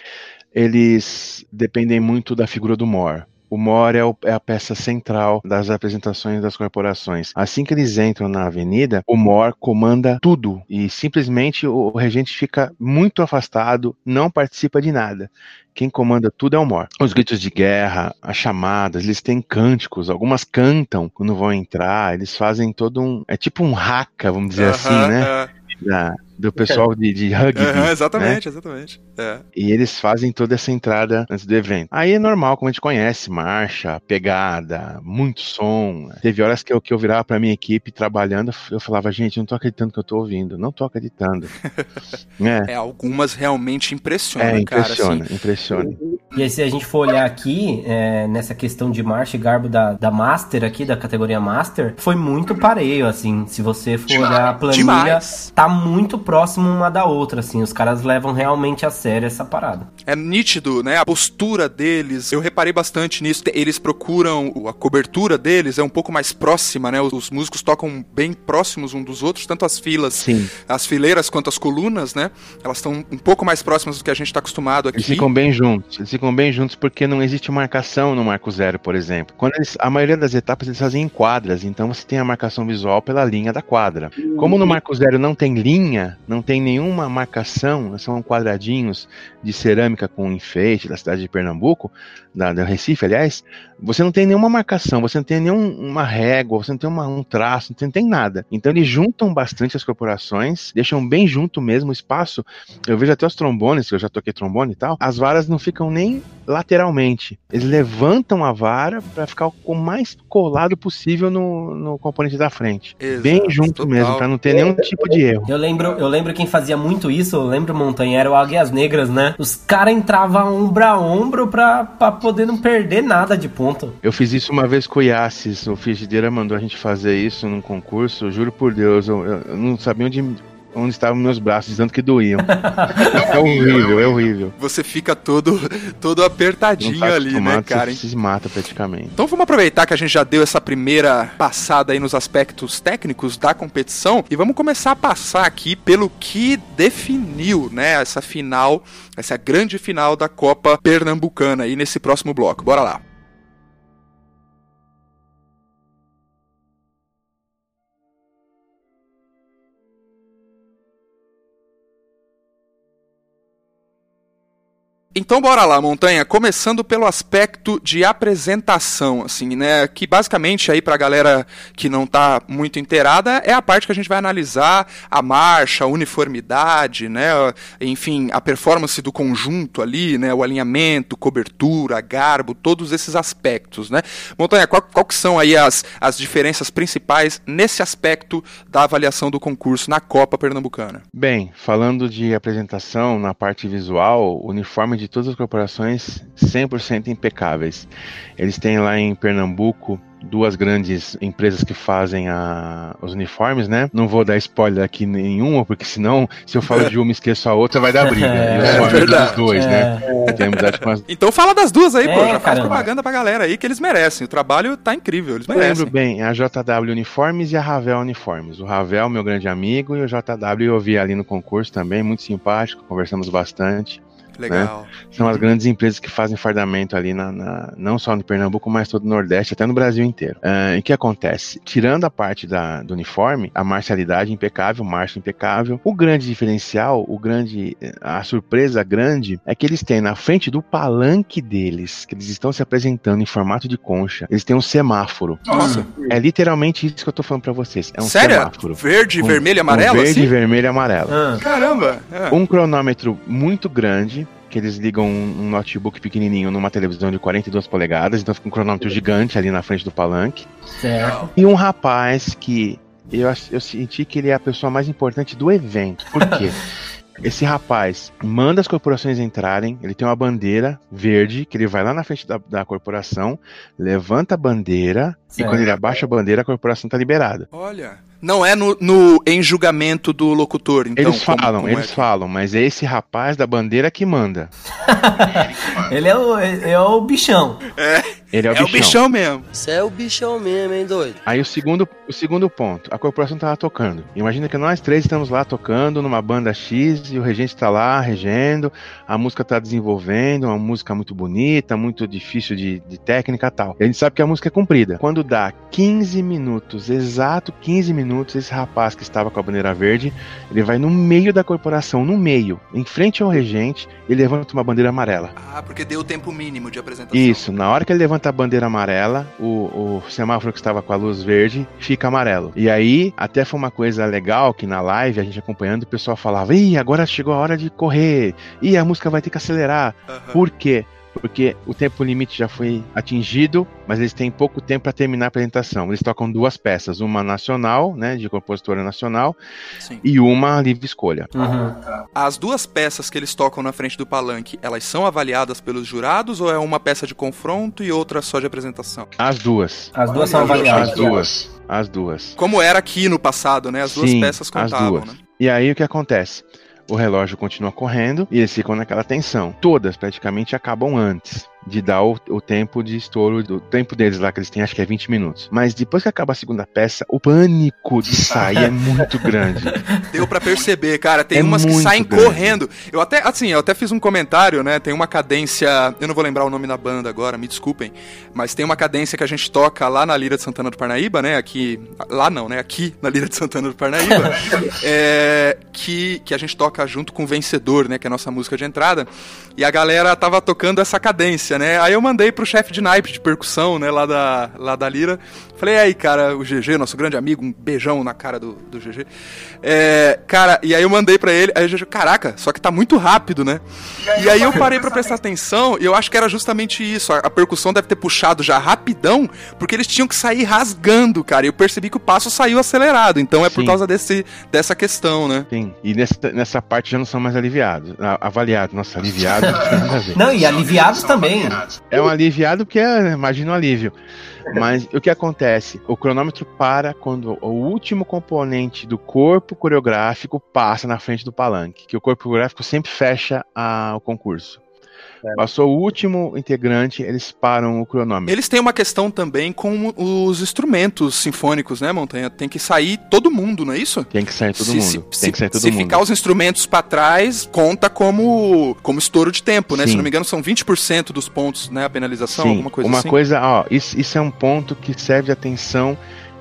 eles dependem muito da figura do Mor. O Mor é, o- é a peça central das apresentações das corporações. Assim que eles entram na avenida, o Mor comanda tudo e simplesmente o, o regente fica muito afastado, não participa de nada. Quem comanda tudo é o Mor. Os gritos de guerra, as chamadas, eles têm cânticos, algumas cantam quando vão entrar, eles fazem todo um. É tipo um haka, vamos dizer assim, Aham, né? é. Da- do pessoal de, de rugby. Né? exatamente, exatamente. É. E eles fazem toda essa entrada antes do evento. Aí é normal, como a gente conhece, marcha, pegada, muito som. Teve horas que eu, que eu virava pra minha equipe trabalhando, eu falava, gente, não tô acreditando que eu tô ouvindo, não tô acreditando. é, É, algumas realmente impressionam, é, cara. impressiona, Assim, impressiona. E aí, se a gente for olhar aqui, é, nessa questão de marcha e garbo da, da Master aqui, da categoria Master, foi muito pareio, assim. Se você for Demais. olhar a planilha, Demais. tá muito próximo uma da outra, assim. Os caras levam realmente a sério essa parada. É nítido, né? A postura deles. Eu reparei bastante nisso. Eles procuram a cobertura deles é um pouco mais próxima, né? Os, os músicos tocam bem próximos um dos outros, tanto as filas, Sim. as fileiras quanto as colunas, né? Elas estão um pouco mais próximas do que a gente tá acostumado aqui. Eles ficam bem juntos. Eles ficam bem juntos porque não existe marcação no Marco Zero, por exemplo. Quando eles- a maioria das etapas eles fazem em quadras, então você tem a marcação visual pela linha da quadra. Como no Marco Zero não tem linha, não tem nenhuma marcação, são quadradinhos de cerâmica com enfeite da cidade de Pernambuco, da, da Recife, aliás, você não tem nenhuma marcação, você não tem nenhuma régua, você não tem uma- um traço, não tem nada. Então eles juntam bastante as corporações, deixam bem junto mesmo o espaço. Eu vejo até os trombones, que eu já toquei trombone e tal, as varas não ficam nem lateralmente. Eles levantam a vara para ficar o mais colado possível no, no componente da frente. Exato, bem junto total. mesmo, para não ter nenhum tipo de erro. Eu lembro, eu lembro quem fazia muito isso, eu lembro, Montanha, era o Águias Negras, né? Os caras entravam ombro a ombro pra, pra poder não perder nada de ponto. Eu fiz isso uma vez com o Iasis, o Frigideira mandou a gente fazer isso num concurso, juro por Deus, eu, eu- eu não sabia onde, onde estavam meus braços, tanto que doíam. é horrível, é horrível. Você fica todo, todo apertadinho tá ali, né, cara? Você se mata praticamente. Então vamos aproveitar que a gente já deu essa primeira passada aí nos aspectos técnicos da competição e vamos começar a passar aqui pelo que definiu, né, essa final, essa grande final da Copa Pernambucana aí nesse próximo bloco. Bora lá. Então bora lá, Montanha, começando pelo aspecto de apresentação, assim, né, que basicamente aí pra galera que não tá muito inteirada é a parte que a gente vai analisar a marcha, a uniformidade, né, enfim, a performance do conjunto ali, né, o alinhamento, cobertura, garbo, todos esses aspectos, né. Montanha, qual, qual que são aí as, as diferenças principais nesse aspecto da avaliação do concurso na Copa Pernambucana? Bem, falando de apresentação na parte visual, uniforme de todas as corporações 100% impecáveis. Eles têm lá em Pernambuco duas grandes empresas que fazem a- os uniformes, né? Não vou dar spoiler aqui nenhuma, porque senão, se eu falo de uma e esqueço a outra, vai dar briga. E eu É sou amigo dos dois, né? É. Com as Então fala das duas aí, pô. É, Já faz caramba. propaganda pra galera aí que eles merecem. O trabalho tá incrível, eles Eu lembro merecem. bem, a JW Uniformes e a Ravel Uniformes. O Ravel, meu grande amigo, e o JW eu vi ali no concurso também, muito simpático, conversamos bastante. Legal. São as grandes empresas que fazem fardamento ali, na, na- não só no Pernambuco, mas todo o Nordeste, até no Brasil inteiro. Ah, e o que acontece? Tirando a parte da, do uniforme, a marcialidade impecável, marcha impecável. O grande diferencial, o grande, a surpresa grande, é que eles têm na frente do palanque deles, que eles estão se apresentando em formato de concha, eles têm um semáforo. Nossa, É literalmente isso que eu tô falando pra vocês. É um sério? semáforo. Verde, Com- vermelho e amarelo, verde, assim? vermelho e amarelo. Ah, Caramba! É. Um cronômetro muito grande, que eles ligam um um notebook pequenininho numa televisão de 42 polegadas, então fica um cronômetro gigante ali na frente do palanque. certo. E um rapaz que eu, eu senti que ele é a pessoa mais importante do evento. Por quê? Esse rapaz manda as corporações entrarem, ele tem uma bandeira verde, que ele vai lá na frente da, da corporação, levanta a bandeira, e Certo. quando ele abaixa a bandeira, a corporação tá liberada. Olha. Não é no, no em julgamento do locutor, então. eles como- falam, como eles é? falam, mas é esse rapaz da bandeira que manda. Ele é o, é o bichão. Ele é o É o bichão. bichão mesmo. Você é o bichão mesmo, hein, doido? Aí o segundo, o segundo ponto, a corporação tava tocando. Imagina que nós três estamos lá tocando numa banda X e o regente tá lá regendo, a música tá desenvolvendo, uma música muito bonita, muito difícil de, de técnica e tal. E a gente sabe que a música é comprida. Quando dá 15 minutos, exato 15 minutos, esse rapaz que estava com a bandeira verde, ele vai no meio da corporação, no meio, em frente ao regente, e levanta uma bandeira amarela. Ah, porque deu o tempo mínimo de apresentação. Isso, na hora que ele levanta a bandeira amarela, o, o semáforo que estava com a luz verde fica amarelo. E aí, até foi uma coisa legal que na live, a gente acompanhando, o pessoal falava: Ih, agora chegou a hora de correr. Ih, a música vai ter que acelerar. Aham. Por quê? Porque o tempo limite já foi atingido, mas eles têm pouco tempo para terminar a apresentação. Eles tocam duas peças, uma nacional, né, de compositora nacional, Sim. e uma livre escolha. Uhum. As duas peças que eles tocam na frente do palanque, elas são avaliadas pelos jurados ou é uma peça de confronto e outra só de apresentação? As duas. As duas são As avaliadas. duas. As duas. Como era aqui no passado, né? As duas Sim, peças as contavam, duas. né? E aí o que acontece? O relógio continua correndo e eles ficam naquela tensão. Todas praticamente acabam antes de dar o, o tempo de estouro, do tempo deles lá, que eles têm acho que é 20 minutos. Mas depois que acaba a segunda peça, o pânico de sair é muito grande. Deu pra perceber, cara. Tem É umas que saem grande. correndo. Eu até, assim, eu até fiz um comentário, né? Tem uma cadência. Eu não vou lembrar o nome da banda agora, me desculpem. Mas tem uma cadência que a gente toca lá na Lira de Santana do Parnaíba, né? Aqui. Lá não, né? Aqui na Lira de Santana do Parnaíba. é, que, que a gente toca junto com o Vencedor, né? Que é a nossa música de entrada. E a galera tava tocando essa cadência, né? Aí eu mandei pro chefe de naipe de percussão, né? Lá da, lá da Lira. Falei, aí, cara, o GG, nosso grande amigo, um beijão na cara do, do GG. É, cara, e aí eu mandei pra ele, aí o GG, caraca, só que tá muito rápido, né? E aí eu parei pra prestar atenção e eu acho que era justamente isso. A, a percussão deve ter puxado já rapidão, porque eles tinham que sair rasgando, cara. E eu percebi que o passo saiu acelerado. Então é por Sim. causa desse, dessa questão, né? Sim. E nessa, nessa parte já não são mais aliviados. Avaliados. Nossa, aliviado não tem nada a ver. Não, e aliviados também. É um aliviado porque é, imagina um alívio. Mas o que acontece? O cronômetro para quando o último componente do corpo coreográfico passa na frente do palanque, que o corpo coreográfico sempre fecha a- o concurso. Passou o último integrante, eles param o cronômetro. Eles têm uma questão também com os instrumentos sinfônicos, né, Montanha? Tem que sair todo mundo, não é isso? Tem que sair todo se, mundo. se- Tem se- que sair todo se mundo. ficar os instrumentos pra trás, conta como, como estouro de tempo, né? Se Sim. não me engano, são 20% dos pontos, né? A penalização, Sim, alguma coisa uma assim. coisa, ó, isso, isso é um ponto que serve de atenção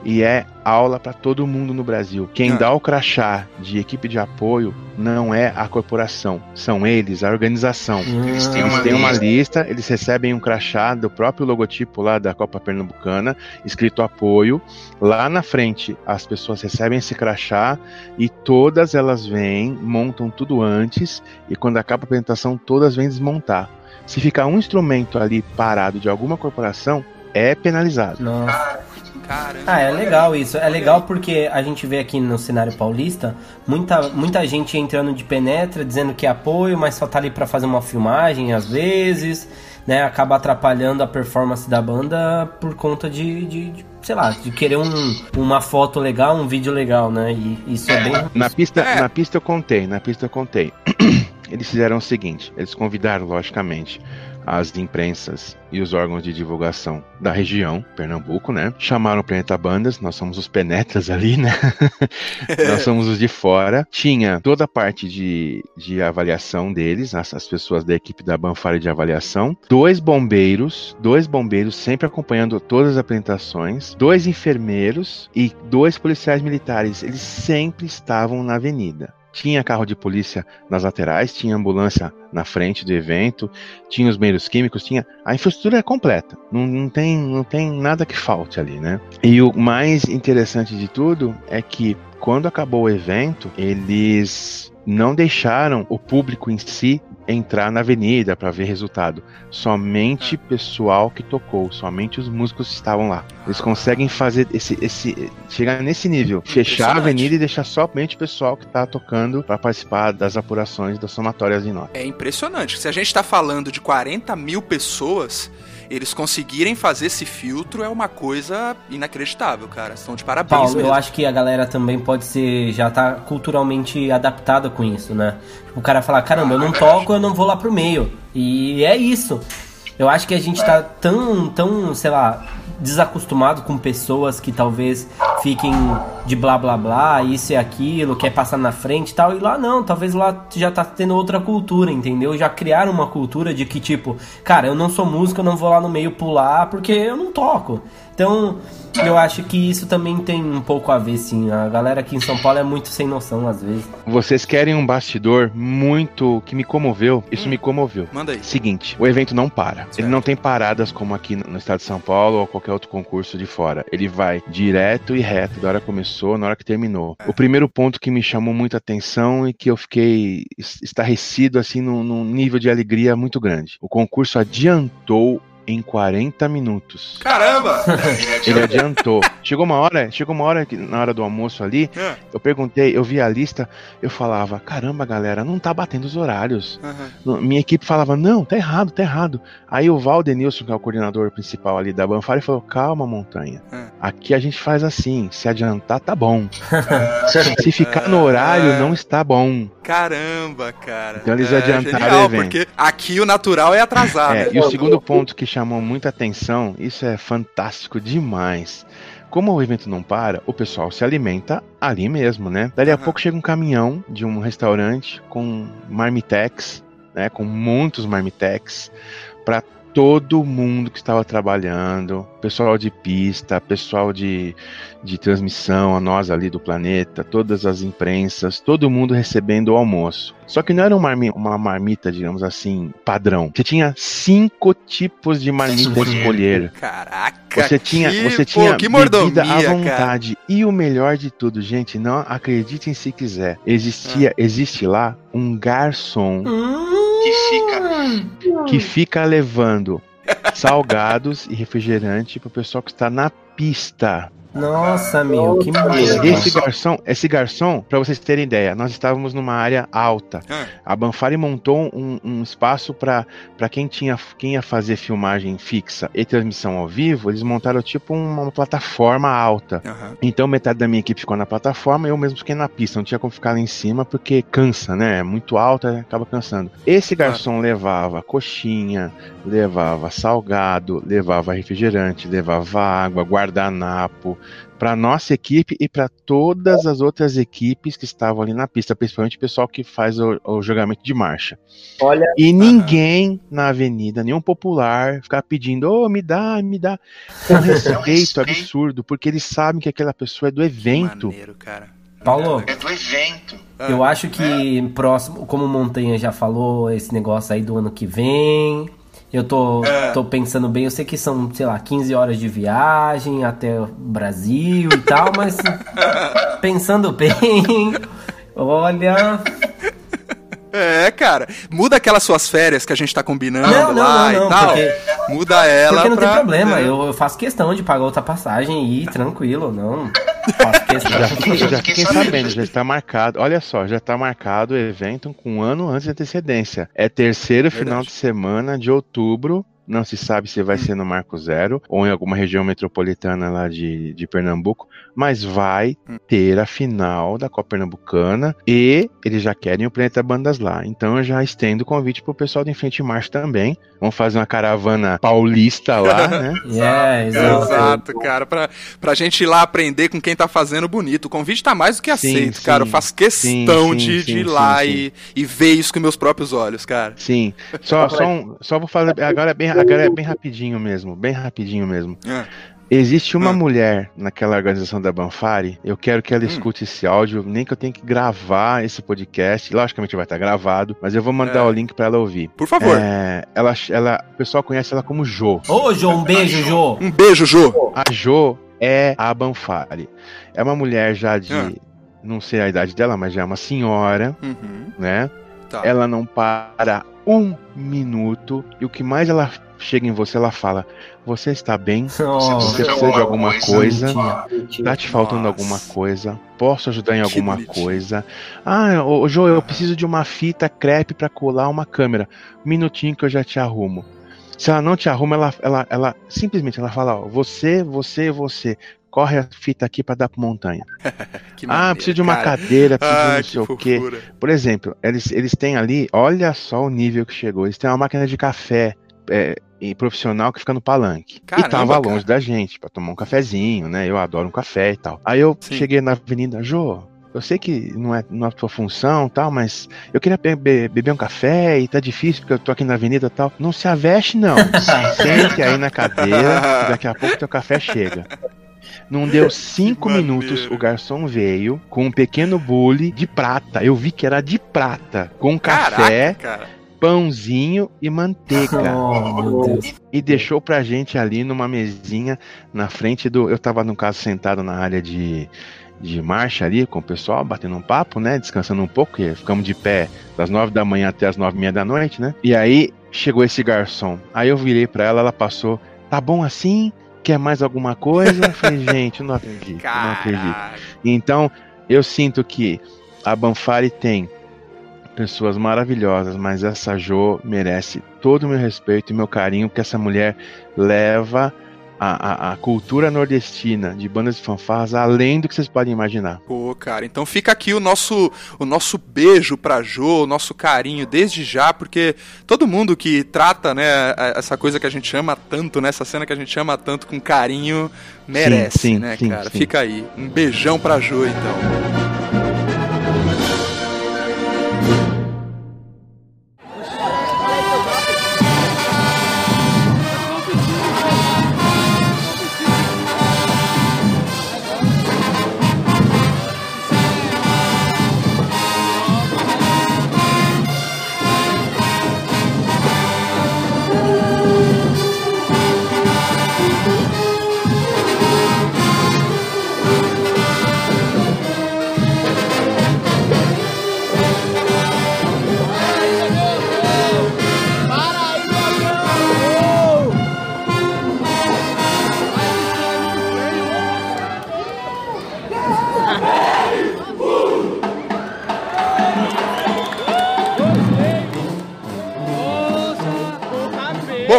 e é aula para todo mundo no Brasil. Quem Ah. dá o crachá de equipe de apoio não é a corporação, são eles, a organização. Eles Eles têm uma lista, eles recebem um crachá do próprio logotipo lá da Copa Pernambucana, escrito apoio. Lá na frente, as pessoas recebem esse crachá e todas elas vêm, montam tudo antes e quando acaba a apresentação, todas vêm desmontar. Se ficar um instrumento ali parado de alguma corporação, é penalizado. Nossa. Caramba. Ah, é legal isso. É legal porque a gente vê aqui no cenário paulista muita, muita gente entrando de penetra, dizendo que é apoio, mas só tá ali pra fazer uma filmagem às vezes, né? Acaba atrapalhando a performance da banda por conta de, de- de, sei lá, de querer um, uma foto legal, um vídeo legal, né? E isso é bem. Na pista, É. na pista eu contei, na pista eu contei. Eles fizeram o seguinte, eles convidaram, logicamente, as imprensas e os órgãos de divulgação da região, Pernambuco, né? Chamaram o Planeta Bandas, nós somos os penetras ali, né? nós somos os de fora. Tinha toda a parte de, de avaliação deles, as, as pessoas da equipe da Banfara de avaliação, dois bombeiros, dois bombeiros sempre acompanhando todas as apresentações, dois enfermeiros e dois policiais militares. Eles sempre estavam na avenida. Tinha carro de polícia nas laterais, tinha ambulância na frente do evento, tinha os meios químicos, tinha a infraestrutura é completa. Não, não tem não tem nada que falte ali, né? E o mais interessante de tudo é que quando acabou o evento, eles não deixaram o público em si entrar na avenida para ver resultado. Somente pessoal que tocou, somente os músicos que estavam lá. Eles conseguem fazer esse, esse chegar nesse nível, fechar a avenida e deixar somente o pessoal que tá tocando para participar das apurações das somatórias de nota. É impressionante. Se a gente tá falando de 40 mil pessoas, eles conseguirem fazer esse filtro é uma coisa inacreditável, cara. Estão de parabéns Paulo, mesmo. eu acho que a galera também pode ser. já tá culturalmente adaptada com isso, né? O cara falar, caramba, eu não toco, eu não vou lá pro meio. E é isso. Eu acho que a gente tá tão, tão, sei lá, desacostumado com pessoas que talvez fiquem de blá blá blá, isso e aquilo, quer passar na frente e tal. E lá não, talvez lá já tá tendo outra cultura, entendeu? Já criaram uma cultura de que, tipo, cara, eu não sou músico, eu não vou lá no meio pular porque eu não toco. Então, eu acho que isso também tem um pouco a ver, sim. A galera aqui em São Paulo é muito sem noção, às vezes. Vocês querem um bastidor muito que me comoveu? Isso me comoveu. Manda aí. Seguinte, o evento não para. Certo. Ele não tem paradas como aqui no estado de São Paulo ou qualquer outro concurso de fora. Ele vai direto e reto, da hora que começou, na hora que terminou. O primeiro ponto que me chamou muita atenção e que eu fiquei es- estarrecido assim num, num nível de alegria muito grande. O concurso adiantou em 40 minutos. Caramba! Ele adiantou. Chegou uma hora, chegou uma hora que na hora do almoço ali, É. eu perguntei, eu vi a lista, eu falava, caramba, galera, não tá batendo os horários. Não, Minha equipe falava, não, tá errado, tá errado. Aí o Valdenilson, que é o coordenador principal ali da Banfari, falou, calma, montanha. É. Aqui a gente faz assim, se adiantar, tá bom. se ficar no horário, não está bom. Caramba, cara. Então eles é adiantaram genial, o evento. porque aqui o natural é atrasar, É, né? e o segundo ponto que chamou muita atenção, isso é fantástico demais. Como o evento não para, o pessoal se alimenta ali mesmo, né? Dali a Aham. pouco chega um caminhão de um restaurante com marmitex, né? Com muitos marmitex para todo mundo que estava trabalhando, pessoal de pista, pessoal de, de transmissão, a nós ali do planeta, todas as imprensas, todo mundo recebendo o almoço. Só que não era uma, uma marmita, digamos assim, padrão. Você tinha cinco tipos de marmita a escolher. Caraca, Você tinha, que, você pô, tinha que bebida mordomia, à cara. vontade. E o melhor de tudo, gente, não acreditem se quiser. Existia, Ah. existe lá um garçom Que fica que fica levando salgados e refrigerante pro pessoal que está na pista. Nossa, meu, que merda. esse garçom, esse garçom, para vocês terem ideia, nós estávamos numa área alta. Ah. A Banfari montou um, um espaço para quem tinha quem ia fazer filmagem fixa e transmissão ao vivo, eles montaram tipo uma, uma plataforma alta. Aham. Então metade da minha equipe ficou na plataforma e eu mesmo fiquei na pista. Não tinha como ficar lá em cima porque cansa, né? É muito alta, acaba cansando. Esse garçom levava coxinha, levava salgado, levava refrigerante, levava água, guardanapo para nossa equipe e para todas as outras equipes que estavam ali na pista, principalmente o pessoal que faz o, o jogamento de marcha. Olha, E ninguém na avenida, nenhum popular, ficar pedindo, ô, me dá, me dá. Com respeito absurdo, porque eles sabem que aquela pessoa é do evento. Maneiro, cara. Paulo, É do evento. eu acho que próximo, como o Montanha já falou, esse negócio aí do ano que vem. Eu tô, tô pensando bem, eu sei que são, sei lá, 15 horas de viagem até o Brasil e tal, mas pensando bem, olha. É, cara. Muda aquelas suas férias que a gente tá combinando Não, não, lá não, não, e tal. porque- Muda ela Porque não pra... tem problema, é. eu, eu faço questão de pagar outra passagem e ir tranquilo, não. Faço questão. Já, fiquei- já Fiquei sabendo. já está marcado. Olha só, já está marcado o evento com um ano antes de antecedência. É terceiro final Verdade. de semana de outubro. Não se sabe se vai ser no Marco Zero ou em alguma região metropolitana lá de, de Pernambuco, mas vai ter a final da Copa Pernambucana e eles já querem o Planeta Bandas lá. Então eu já estendo o convite pro pessoal do Enfrente Marcha também. Vamos fazer uma caravana paulista lá, né? É, exato. Exato, cara, pra, pra gente ir lá aprender com quem tá fazendo bonito. O convite tá mais do que aceito, sim. cara. Eu faço questão Sim, de, sim, de ir sim, lá sim, E, e ver isso com meus próprios olhos, cara. Sim. Só, só, um- só vou falar. Agora é, bem, agora é bem rapidinho mesmo. Bem rapidinho mesmo. É. Existe uma Ah. mulher naquela organização da Banfari. Eu quero que Hum. ela escute esse áudio, nem que eu tenha que gravar esse podcast. Logicamente vai estar gravado, mas eu vou mandar É. o link pra ela ouvir. Por favor. É, ela, ela, o pessoal conhece ela como Jo. Ô, Jô, um beijo, Jô. Um beijo, Jô. A Jo é a Banfari. É uma mulher já de. Ah. Não sei a idade dela, mas já é uma senhora, Uhum. né? Tá. Ela não para um minuto. E o que mais ela chega em você, ela fala: Você está bem? Oh, Você precisa de alguma coisa? bonitinha. Tá te faltando Nossa. alguma coisa? Posso ajudar em alguma coisa? Ah, ô, ô, Jô, eu preciso de uma fita crepe pra colar uma câmera. Um minutinho que eu já te arrumo. Se ela não te arruma, ela, ela, ela simplesmente ela fala: ó, você, você, você. Corre a fita aqui pra dar pro montanha. Que ah, preciso de uma cara. cadeira, preciso de Ai, não sei o quê. Por exemplo, eles, eles têm ali, olha só o nível que chegou. Eles têm uma máquina de café é, e profissional que fica no palanque. Caramba, e tava cara. longe da gente, pra tomar um cafezinho, né? Eu adoro um café e tal. Aí eu Sim. cheguei na avenida, Jô, eu sei que não é, não é a tua função tal, mas eu queria beber, beber um café e tá difícil porque eu tô aqui na avenida tal. Não se aveste, não. Sente aí na cadeira, daqui a pouco teu café chega. Não deu cinco minutos, o garçom veio com um pequeno bule de prata. Eu vi que era de prata, com café. Caraca, pãozinho e manteiga. Oh. E deixou pra gente ali numa mesinha na frente do. Eu tava, no caso, sentado na área de, de marcha ali com o pessoal, batendo um papo, né? Descansando um pouco, porque ficamos de pé das nove da manhã até as nove e meia da noite, né? E aí chegou esse garçom. Aí eu virei pra ela, ela passou. Tá bom assim? Quer mais alguma coisa? Eu falei, gente, não acredito, eu não acredito. Caraca. Então, eu sinto que a Banfari tem pessoas maravilhosas, mas essa Jo merece todo o meu respeito e meu carinho que essa mulher leva a, a, a cultura nordestina de bandas de fanfarras além do que vocês podem imaginar. Pô, cara, então fica aqui o nosso, o nosso beijo pra Jo, o nosso carinho desde já, porque todo mundo que trata, né, essa coisa que a gente ama tanto, né, essa cena que a gente ama tanto com carinho, merece, sim, né, sim, cara? sim. Fica aí. Um beijão pra Jo, então.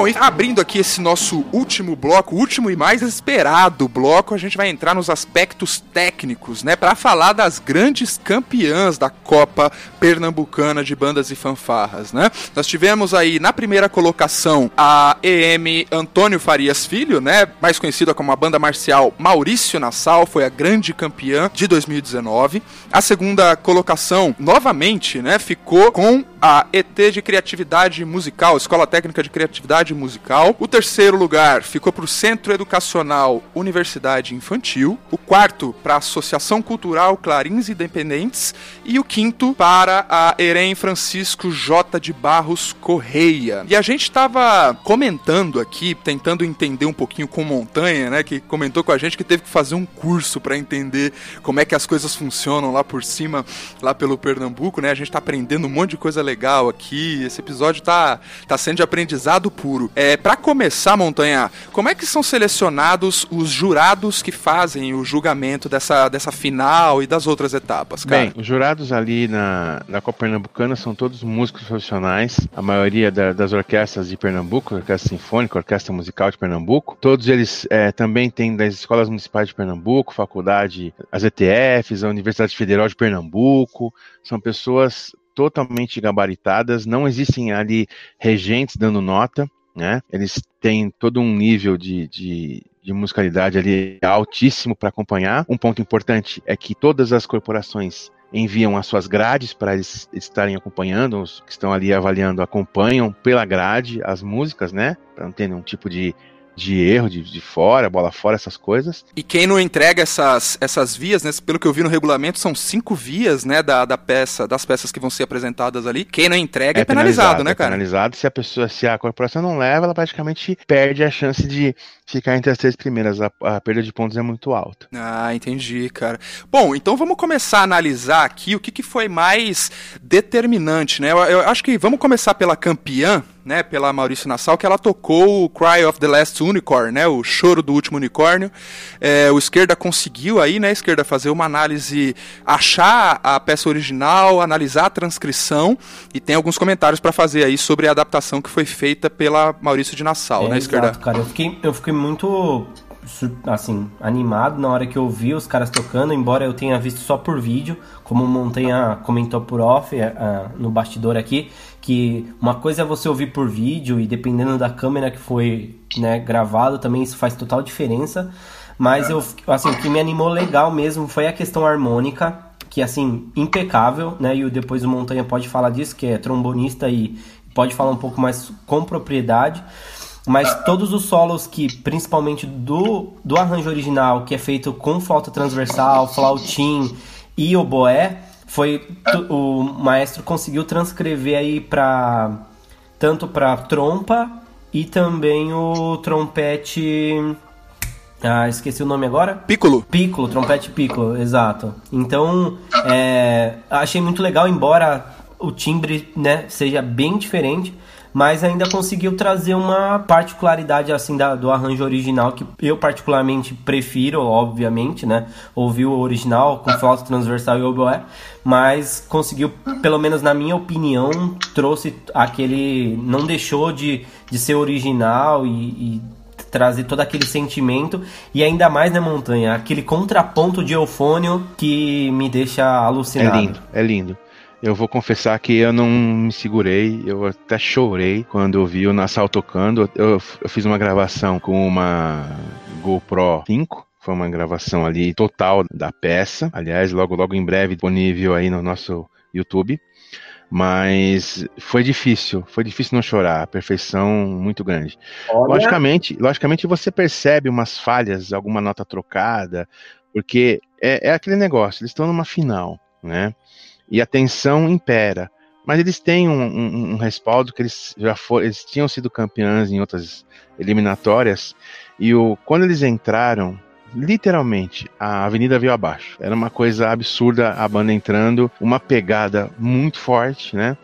Bom, abrindo aqui esse nosso último bloco, último e mais esperado bloco, a gente vai entrar nos aspectos técnicos, né, Pra falar das grandes campeãs da Copa Pernambucana de Bandas e Fanfarras, né? Nós tivemos aí na primeira colocação a EM Antônio Farias Filho, né, mais conhecida como a banda marcial Maurício Nassau, foi a grande campeã de 2019. A segunda colocação, novamente, né, ficou com a ET de Criatividade Musical, Escola Técnica de Criatividade Musical. O terceiro lugar ficou para o Centro Educacional Universidade Infantil. O quarto para a Associação Cultural Clarins Independentes. E o quinto para a Erem Francisco J. de Barros Correia. E a gente estava comentando aqui, tentando entender um pouquinho com Montanha, né? Que comentou com a gente que teve que fazer um curso para entender como é que as coisas funcionam lá por cima, lá pelo Pernambuco, né? A gente tá aprendendo um monte de coisa legal aqui. Esse episódio tá, tá sendo de aprendizado puro. É, para começar, Montanha, como é que são selecionados os jurados que fazem o julgamento dessa, dessa final e das outras etapas, cara? Bem, os jurados ali na, na Copa Pernambucana são todos músicos profissionais, a maioria da- das orquestras de Pernambuco, Orquestra Sinfônica, Orquestra Musical de Pernambuco. Todos eles eh, também têm das escolas municipais de Pernambuco, faculdade, as ETFs, a Universidade Federal de Pernambuco. São pessoas totalmente gabaritadas, não existem ali regentes dando nota, né? Eles têm todo um nível de, de, de musicalidade ali altíssimo para acompanhar. Um ponto importante é que todas as corporações enviam as suas grades para eles estarem acompanhando, os que estão ali avaliando acompanham pela grade as músicas, né? Para não ter nenhum tipo de, de erro, de, de fora, bola fora, essas coisas. E quem não entrega essas, essas vias, né? Pelo que eu vi no regulamento, são cinco vias, né? Da, da peça, das peças que vão ser apresentadas ali. Quem não entrega é, penalizado, né, é cara? penalizado. Se a pessoa, se a corporação não leva, ela praticamente perde a chance de ficar entre as três primeiras. A, a perda de pontos é muito alta. Ah, entendi, cara. Bom, então vamos começar a analisar aqui o que, que foi mais determinante, né? Eu, eu acho que vamos começar pela campeã, né? Pela Maurício Nassau, que ela tocou o Cry of the Last Unicorn, né? O choro do último unicórnio. É, o Esquerda conseguiu aí, né, Esquerda, fazer uma análise, achar a peça original, analisar a transcrição e tem alguns comentários para fazer aí sobre a adaptação que foi feita pela Maurício de Nassau, É, né, Esquerda? exato, cara. Eu fiquei, eu fiquei muito, assim, animado na hora que eu vi os caras tocando, embora eu tenha visto só por vídeo, como o Montanha comentou por off, ah, no bastidor aqui, que uma coisa é você ouvir por vídeo e dependendo da câmera que foi né, gravado, também isso faz total diferença. Mas eu, assim, o que me animou legal mesmo foi a questão harmônica, que assim, impecável, né? E depois o Montanha pode falar disso, que é trombonista e pode falar um pouco mais com propriedade. Mas todos os solos que, principalmente do, do arranjo original, que é feito com flauta transversal, flautim e oboé, foi o maestro conseguiu transcrever aí para tanto para trompa e também o trompete ah, esqueci o nome agora? Piccolo. Piccolo, trompete piccolo, exato. Então, é, achei muito legal, embora o timbre né, seja bem diferente, mas ainda conseguiu trazer uma particularidade assim da, do arranjo original que eu particularmente prefiro, obviamente, né? Ouvir o original com flauta transversal e oboé, mas conseguiu, pelo menos na minha opinião, trouxe aquele, não deixou de, de ser original e, e trazer todo aquele sentimento e ainda mais na né, montanha, aquele contraponto de eufônio que me deixa alucinado. É lindo, é lindo. Eu vou confessar que eu não me segurei, eu até chorei quando eu vi o Nassau tocando. Eu, eu fiz uma gravação com uma GoPro 5, foi uma gravação ali total da peça. Aliás, logo logo em breve disponível aí no nosso YouTube. Mas foi difícil, foi difícil não chorar, a perfeição muito grande. Olha... Logicamente, logicamente você percebe umas falhas, alguma nota trocada, porque é, é aquele negócio, eles estão numa final, né? E a tensão impera. Mas eles têm um, um, um respaldo que eles já foram, eles tinham sido campeões em outras eliminatórias e o, quando eles entraram, literalmente a avenida veio abaixo. Era uma coisa absurda a banda entrando, uma pegada muito forte, né?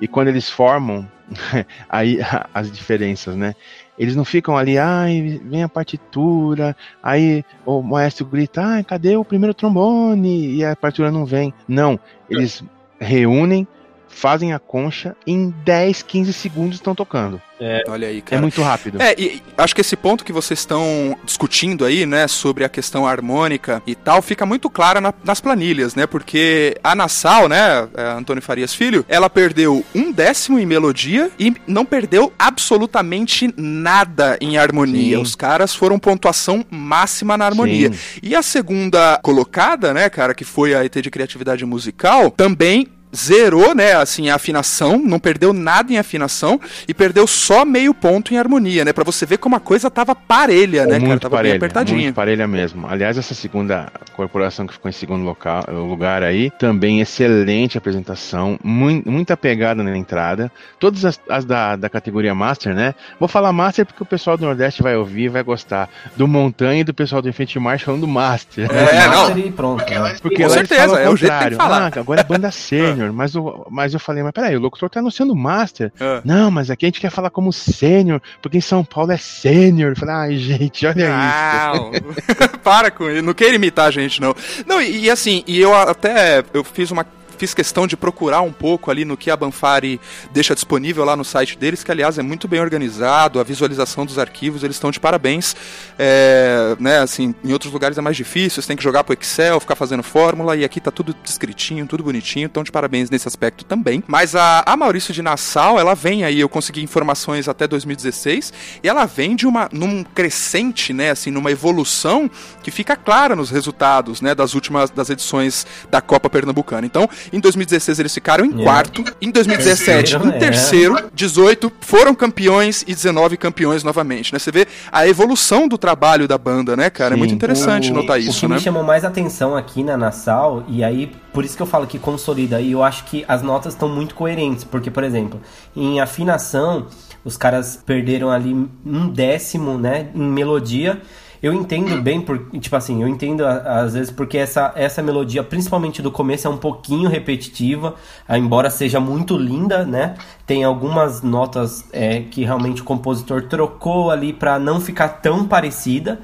E quando eles formam, aí as diferenças, né? Eles não ficam ali, ai, vem a partitura, aí o maestro grita, ai, cadê o primeiro trombone? E a partitura não vem. Não, eles reúnem, fazem a concha em 10, 15 segundos estão tocando. É, Olha aí, cara. É muito rápido. É, e acho que esse ponto que vocês estão discutindo aí, né, sobre a questão harmônica e tal, fica muito clara na, nas planilhas, né? Porque a Nassau, né, a Antônio Farias Filho, ela perdeu um décimo em melodia e não perdeu absolutamente nada em harmonia. Sim. Os caras foram pontuação máxima na harmonia. Sim. E a segunda colocada, né, cara, que foi a ET de Criatividade Musical, também zerou, né, assim, a afinação, não perdeu nada em afinação e perdeu só meio ponto em harmonia, né, para você ver como a coisa tava parelha, né, muito cara, tava parelha, bem apertadinha. Muito parelha mesmo. Aliás, essa segunda corporação que ficou em segundo local, lugar aí, também excelente apresentação, muito, muita pegada na entrada, todas as, as da, da categoria Master, né, vou falar Master porque o pessoal do Nordeste vai ouvir vai gostar do Montanha e do pessoal do Enfeite March falando do Master. É, não. E pronto, né? Porque Com certeza, é o jeito que falar. Ah, agora é banda sênior sênior, mas, o, mas eu falei, mas peraí, o locutor tá anunciando master. É. Não, mas aqui a gente quer falar como sênior, porque em São Paulo é sênior. Eu falei, ai, gente, olha não. isso. Para com isso, não queira imitar a gente, não. Não, e, e assim, e eu até eu fiz uma fiz questão de procurar um pouco ali no que a Banfari deixa disponível lá no site deles, que aliás é muito bem organizado, a visualização dos arquivos, eles estão de parabéns. É, né, assim, em outros lugares é mais difícil, você tem que jogar pro Excel, ficar fazendo fórmula, e aqui tá tudo descritinho, tudo bonitinho, então de parabéns nesse aspecto também. Mas a, a Maurício de Nassau, ela vem aí, eu consegui informações até 2016, e ela vem de uma, num crescente, né, assim, numa evolução que fica clara nos resultados, né, das últimas, das edições da Copa Pernambucana. Então, em 2016 eles ficaram em é. quarto. Em 2017, terceiro, em terceiro. É. 18 foram campeões e 19 campeões novamente, né? Você vê a evolução do trabalho da banda, né, cara? Sim. É muito interessante o, notar isso, o que né? me chamou mais atenção aqui na Nassau, e aí por isso que eu falo que consolida, e eu acho que as notas estão muito coerentes, porque, por exemplo, em afinação, os caras perderam ali um décimo, né, em melodia, eu entendo bem, por, tipo assim, eu entendo às vezes porque essa, essa melodia, principalmente do começo, é um pouquinho repetitiva, embora seja muito linda, né? Tem algumas notas é, que realmente o compositor trocou ali para não ficar tão parecida,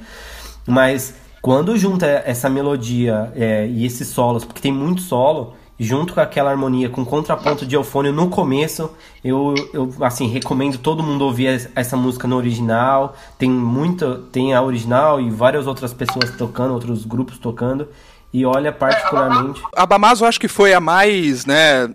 mas quando junta essa melodia é, e esses solos, porque tem muito solo, junto com aquela harmonia com contraponto de eufônio no começo, eu, eu assim recomendo todo mundo ouvir essa música no original. Tem muita, tem a original e várias outras pessoas tocando, outros grupos tocando. E olha, particularmente. A Bamazo acho que foi a mais, né,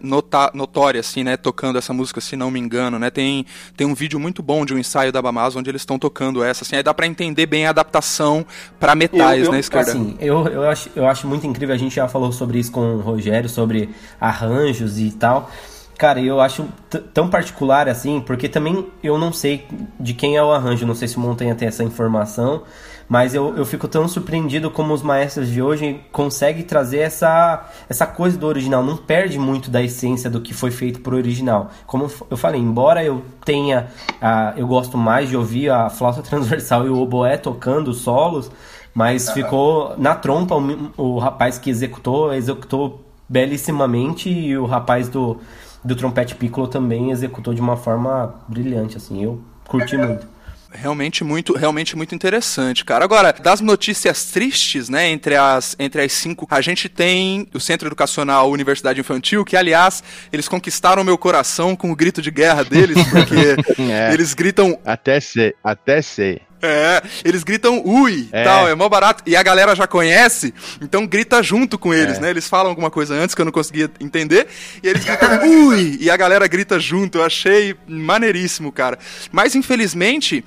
notória, assim, né, tocando essa música, se não me engano, né? Tem, tem um vídeo muito bom de um ensaio da Bamazo onde eles estão tocando essa, assim, aí dá pra entender bem a adaptação para metais, eu, eu, né, esquerda? Assim, eu, eu, acho, eu acho muito incrível, a gente já falou sobre isso com o Rogério, sobre arranjos e tal. Cara, eu acho tão particular assim, porque também eu não sei de quem é o arranjo, não sei se o Montanha tem essa informação, mas eu, eu fico tão surpreendido como os maestros de hoje conseguem trazer essa, essa coisa do original, não perde muito da essência do que foi feito pro original. Como eu falei, embora eu tenha, uh, eu gosto mais de ouvir a flauta transversal e o oboé tocando solos, mas ficou na trompa o, o rapaz que executou, executou belíssimamente e o rapaz do do trompete piccolo também executou de uma forma brilhante, assim, eu curti muito. Realmente muito, realmente muito interessante, cara. Agora, das notícias tristes, né, entre as, entre as cinco, a gente tem o Centro Educacional Universidade Infantil, que, aliás, eles conquistaram meu coração com o grito de guerra deles, porque é. eles gritam... Até sei, até sei. É, eles gritam ui, é. tal, é mó barato. E a galera já conhece, então grita junto com eles, é. né? Eles falam alguma coisa antes que eu não conseguia entender, e eles gritam ui, e a galera grita junto. Eu achei maneiríssimo, cara. Mas infelizmente,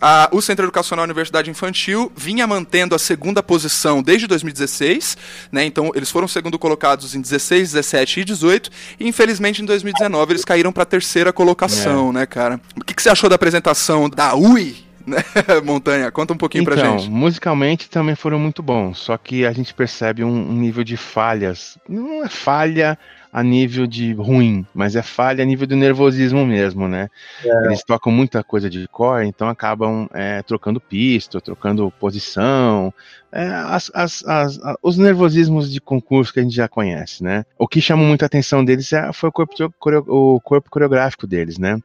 a, o Centro Educacional Universidade Infantil vinha mantendo a segunda posição desde 2016, né? Então eles foram segundo colocados em 16, 17 e 18, e infelizmente em 2019 eles caíram para a terceira colocação, é. né, cara? O que, que você achou da apresentação da UI? Montanha? Conta um pouquinho então, pra gente. Então, musicalmente também foram muito bons, só que a gente percebe um, um nível de falhas. Não é falha a nível de ruim, mas é falha a nível do nervosismo mesmo, né? É. Eles tocam muita coisa de core, então acabam é, trocando pista, trocando posição, é, as, as, as, os nervosismos de concurso que a gente já conhece, né? O que chamou muita atenção deles é, foi o corpo, o corpo coreográfico deles, né?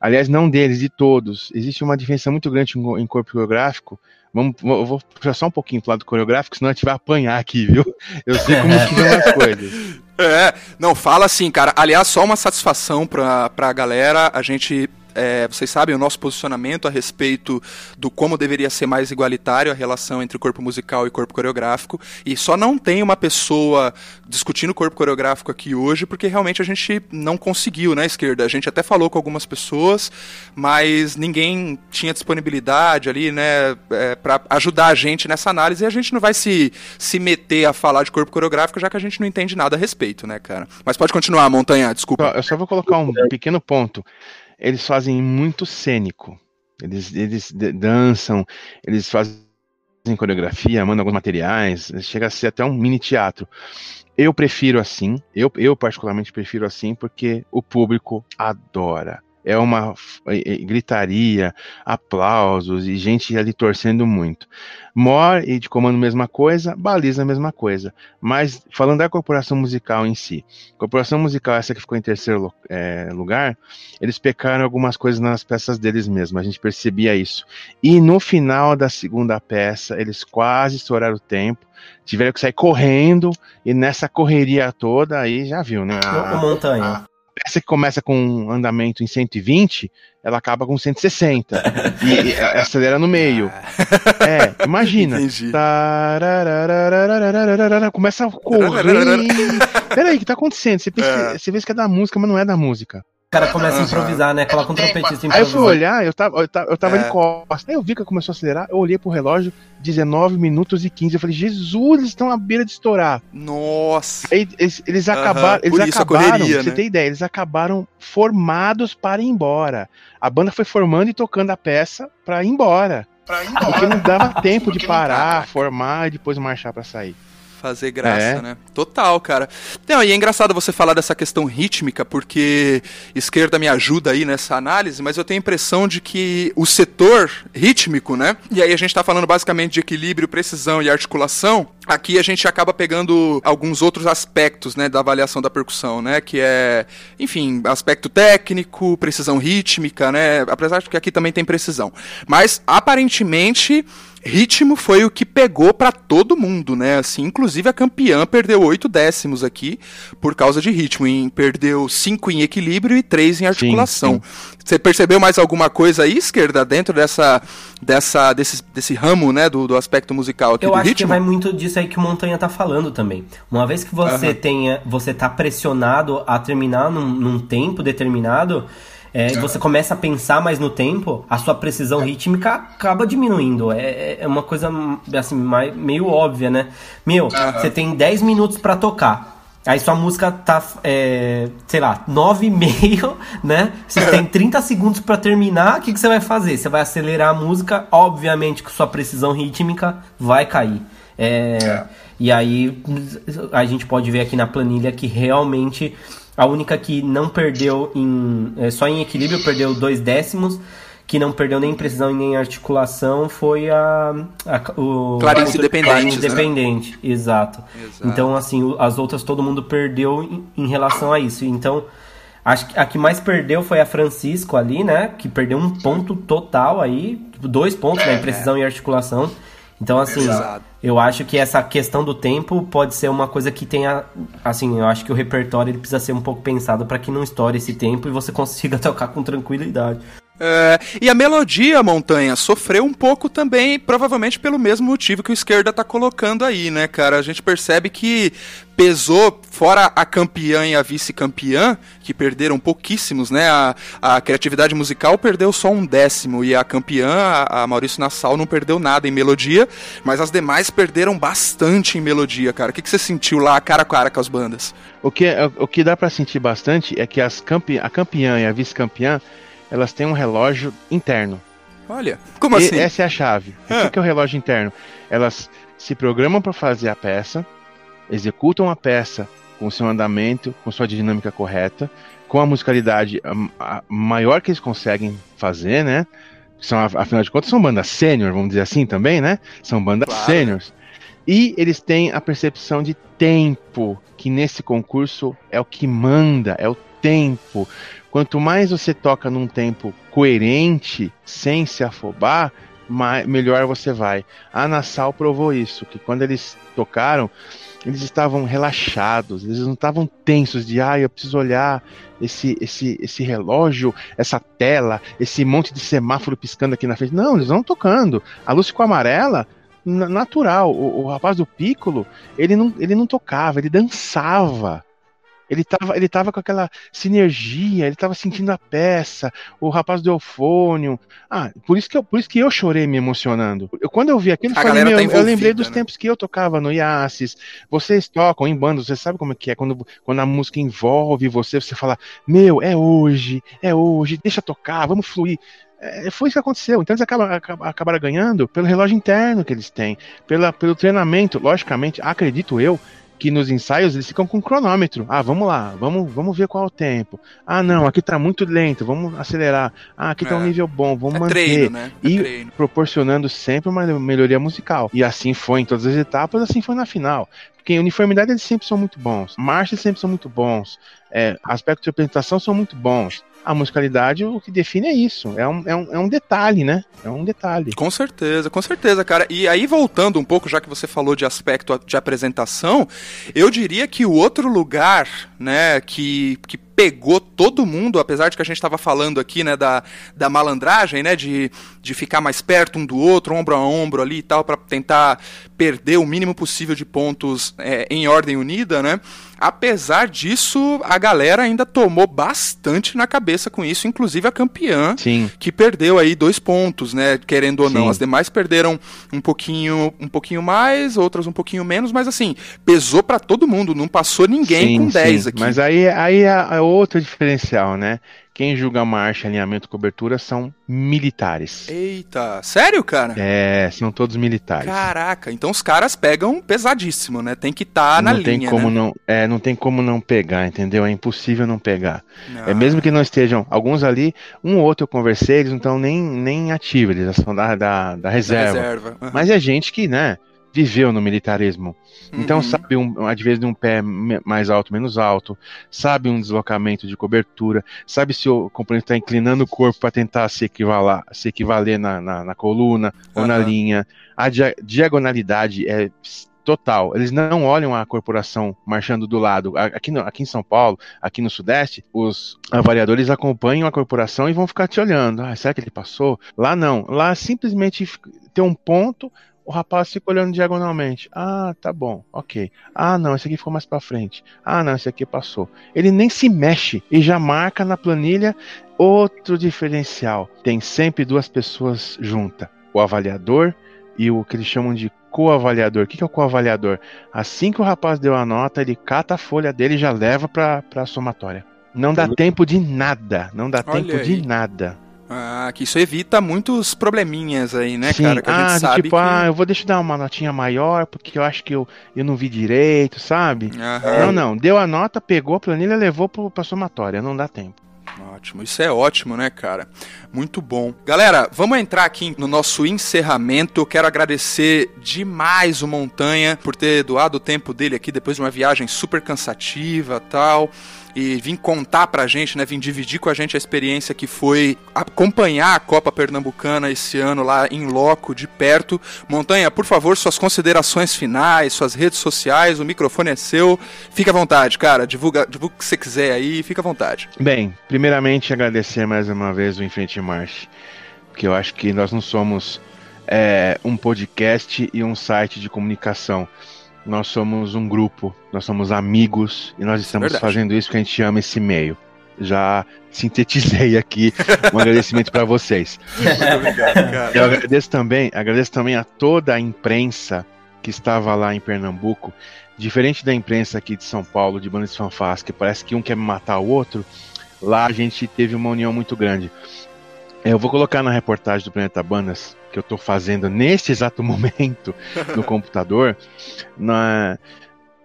Aliás, não deles, de todos. Existe uma diferença muito grande em corpo coreográfico. Vamos, eu vou puxar só um pouquinho pro lado coreográfico, senão a gente vai apanhar aqui, viu? Eu sei como que são as coisas. É, não, fala assim, cara. Aliás, só uma satisfação pra, pra galera. A gente é, vocês sabem o nosso posicionamento a respeito do como deveria ser mais igualitário a relação entre corpo musical e corpo coreográfico. E só não tem uma pessoa discutindo corpo coreográfico aqui hoje, porque realmente a gente não conseguiu né, esquerda. A gente até falou com algumas pessoas, mas ninguém tinha disponibilidade ali, né, é, para ajudar a gente nessa análise. E a gente não vai se, se meter a falar de corpo coreográfico, já que a gente não entende nada a respeito, né, cara? Mas pode continuar, Montanha, desculpa. Eu só vou colocar um pequeno ponto eles fazem muito cênico. Eles, eles dançam, eles fazem coreografia, mandam alguns materiais, chega a ser até um mini teatro. Eu prefiro assim, eu, eu particularmente prefiro assim, porque o público adora é uma gritaria, aplausos e gente ali torcendo muito. Mor e de comando mesma coisa, baliza a mesma coisa. Mas falando da corporação musical em si, corporação musical essa que ficou em terceiro é, lugar, eles pecaram algumas coisas nas peças deles mesmos, a gente percebia isso. E no final da segunda peça, eles quase estouraram o tempo, tiveram que sair correndo e nessa correria toda aí já viu, né? A, montanha peça que começa com um andamento em 120, ela acaba com 160 e, e acelera no meio. É, imagina. Começa a correr. Peraí, o que tá acontecendo? Você, pensa, é. você vê que é da música, mas não é da música. O cara começa a improvisar, né? Coloca um trompetista improvisar. Aí eu fui olhar, eu tava, eu tava, eu tava é. de costas. Aí eu vi que começou a acelerar, eu olhei pro relógio, 19 minutos e 15. Eu falei, Jesus, eles estão à beira de estourar. Nossa. Aí eles, eles acabaram, eles acabaram, correria, você né? tem ideia, eles acabaram formados para ir embora. A banda foi formando e tocando a peça para ir embora. Pra ir embora. Porque não dava tempo de parar, formar e depois marchar para sair fazer graça, é. né? Total, cara. Não, e é engraçado você falar dessa questão rítmica, porque esquerda me ajuda aí nessa análise, mas eu tenho a impressão de que o setor rítmico, né? E aí a gente tá falando basicamente de equilíbrio, precisão e articulação. Aqui a gente acaba pegando alguns outros aspectos, né, da avaliação da percussão, né, que é, enfim, aspecto técnico, precisão rítmica, né, apesar de que aqui também tem precisão. Mas aparentemente ritmo foi o que pegou para todo mundo, né? Assim, inclusive a campeã perdeu oito décimos aqui por causa de ritmo. Em, perdeu cinco em equilíbrio e três em articulação. Sim, sim. Você percebeu mais alguma coisa aí, esquerda, dentro dessa, dessa, desse, desse ramo, né, do, do aspecto musical aqui Eu do acho ritmo? que vai muito disso aí que o Montanha tá falando também. Uma vez que você uhum. tenha, você tá pressionado a terminar num, num tempo determinado, é, uhum. você começa a pensar mais no tempo, a sua precisão rítmica acaba diminuindo. É, é, é uma coisa assim, meio óbvia, né? Meu, você tem 10 minutos para tocar. Aí sua música tá, é, sei lá, 9 e meio, né? Você tem 30 segundos para terminar, o que, que você vai fazer? Você vai acelerar a música, obviamente que sua precisão rítmica vai cair. É, é. E aí a gente pode ver aqui na planilha que realmente a única que não perdeu em. É, só em equilíbrio perdeu dois décimos que não perdeu nem precisão e nem articulação foi a, a o Clarice Independente, Clarice Independente, né? exato. exato. Então assim, as outras todo mundo perdeu em, em relação a isso. Então, acho que a que mais perdeu foi a Francisco ali, né, que perdeu um ponto total aí, tipo, dois pontos, né, em precisão é. e articulação. Então, assim, Exato. Eu acho que essa questão do tempo pode ser uma coisa que tenha. Assim, eu acho que o repertório ele precisa ser um pouco pensado para que não estoure esse tempo e você consiga tocar com tranquilidade. É, e a melodia, Montanha, sofreu um pouco também, provavelmente pelo mesmo motivo que o esquerda tá colocando aí, né, cara? A gente percebe que pesou, fora a campeã e a vice-campeã, que perderam pouquíssimos, né? A, a criatividade musical perdeu só um décimo, e a campeã, a, a Maurício Nassau, não perdeu nada em melodia, mas as demais perderam bastante em melodia, cara. O que, que você sentiu lá, cara a cara com as bandas? O que, o que dá para sentir bastante é que as campe, a campeã e a vice-campeã elas têm um relógio interno. Olha, como e assim? Essa é a chave. Ah. O que é o relógio interno? Elas se programam para fazer a peça, executam a peça com seu andamento, com sua dinâmica correta, com a musicalidade maior que eles conseguem fazer, né? São, afinal de contas, são bandas sênior, vamos dizer assim também, né? São bandas claro. sêniors. E eles têm a percepção de tempo, que nesse concurso é o que manda, é o tempo. Quanto mais você toca num tempo coerente, sem se afobar, mais, melhor você vai. A Nassau provou isso, que quando eles tocaram, eles estavam relaxados, eles não estavam tensos de, ah, eu preciso olhar esse, esse, esse relógio, essa tela, esse monte de semáforo piscando aqui na frente. Não, eles não tocando. A luz ficou amarela, natural. O, o rapaz do Piccolo, ele não, ele não tocava, ele dançava. Ele tava, ele tava com aquela sinergia, ele tava sentindo a peça, o rapaz do Eufônio. Ah, por isso que eu, por isso que eu chorei me emocionando. Eu, quando eu vi aquilo, eu, falei, meu, tá eu lembrei dos né? tempos que eu tocava no Iasis. Vocês tocam em bandas, você sabe como é que é? Quando, quando a música envolve você, você fala, meu, é hoje, é hoje, deixa tocar, vamos fluir. É, foi isso que aconteceu. Então eles acabam, acabaram ganhando pelo relógio interno que eles têm, pela, pelo treinamento. Logicamente, acredito eu, que nos ensaios eles ficam com cronômetro. Ah, vamos lá, vamos, vamos ver qual é o tempo. Ah, não, aqui tá muito lento, vamos acelerar. Ah, aqui é. tá um é. nível bom, vamos é manter. Treino, né? É e treino. proporcionando sempre uma melhoria musical. E assim foi em todas as etapas, assim foi na final. Porque uniformidade eles sempre são muito bons, marchas sempre são muito bons, é, aspectos de apresentação são muito bons a musicalidade o que define é isso. É um, é, um, é um detalhe, né? É um detalhe. Com certeza, com certeza, cara. E aí, voltando um pouco, já que você falou de aspecto de apresentação, eu diria que o outro lugar, né, que, que pegou todo mundo, apesar de que a gente estava falando aqui, né, da, da malandragem, né, de, de ficar mais perto um do outro, ombro a ombro ali e tal, para tentar perder o mínimo possível de pontos é, em ordem unida, né? Apesar disso, a galera ainda tomou bastante na cabeça com isso, inclusive a campeã, Sim. que perdeu aí dois pontos, né, querendo ou não. Sim. As demais perderam um pouquinho, um pouquinho mais, outras um pouquinho menos, mas assim, pesou para todo mundo, não passou ninguém sim, com 10 aqui. Mas aí, aí a, a outro diferencial, né? Quem julga marcha, alinhamento e cobertura são militares. Eita, sério, cara? É, são todos militares. Caraca, então os caras pegam pesadíssimo, né? Tem que estar tá na não linha, tem como né? não, é, não tem como não pegar, entendeu? É impossível não pegar. É mesmo que não estejam alguns ali, um ou outro eu conversei, eles não estão nem nem ativos, eles são da, da, da reserva. Da reserva. Uhum. Mas é gente que, né? Viveu no militarismo. Então Uhum. sabe um, às vezes de um pé mais alto, menos alto, sabe um deslocamento de cobertura, sabe se o componente está inclinando o corpo para tentar se equivaler, se equivaler na, na, na coluna ou na linha. A dia- diagonalidade é total. Eles não olham a corporação marchando do lado. Aqui, no- aqui em São Paulo, aqui no Sudeste, os avaliadores acompanham a corporação e vão ficar te olhando. Ah, será que ele passou? Lá não. Lá simplesmente tem um ponto, o rapaz fica olhando diagonalmente. Ah, tá bom, ok. Ah, não, esse aqui ficou mais pra frente. Ah, não, esse aqui passou. Ele nem se mexe e já marca na planilha outro diferencial. Tem sempre duas pessoas juntas: o avaliador e o que eles chamam de co-avaliador. O que é o co-avaliador? Assim que o rapaz deu a nota, ele cata a folha dele e já leva pra, pra somatória. Não dá tempo de nada. Não dá Olha tempo aí. de nada. Ah, que isso evita muitos probleminhas aí, né, Sim, cara? Que a gente ah, sabe tipo, que... ah, eu vou deixar dar uma notinha maior porque eu acho que eu, eu não vi direito, sabe? Não, não, deu a nota, pegou a planilha, levou pro, pra somatória, não dá tempo. Ótimo, isso é ótimo, né, cara? Muito bom. Galera, vamos entrar aqui no nosso encerramento. Eu quero agradecer demais o Montanha por ter doado o tempo dele aqui depois de uma viagem super cansativa tal. E vir contar pra gente, né? Vir dividir com a gente a experiência que foi acompanhar a Copa Pernambucana esse ano lá em loco, de perto. Montanha, por favor, suas considerações finais, suas redes sociais, o microfone é seu. Fica à vontade, cara. Divulga, divulga o que você quiser aí, fica à vontade. Bem, primeiramente agradecer mais uma vez o Enfrente Marche, porque eu acho que nós não somos é, um podcast e um site de comunicação. Nós somos um grupo, nós somos amigos e nós estamos Verdade. fazendo isso porque a gente ama esse meio. Já sintetizei aqui um agradecimento para vocês. Muito obrigado, cara. Eu agradeço também, agradeço também a toda a imprensa que estava lá em Pernambuco. Diferente da imprensa aqui de São Paulo, de bandas de fanfás, que parece que um quer matar o outro, lá a gente teve uma união muito grande. Eu vou colocar na reportagem do Planeta Bandas, que eu estou fazendo neste exato momento no computador, na,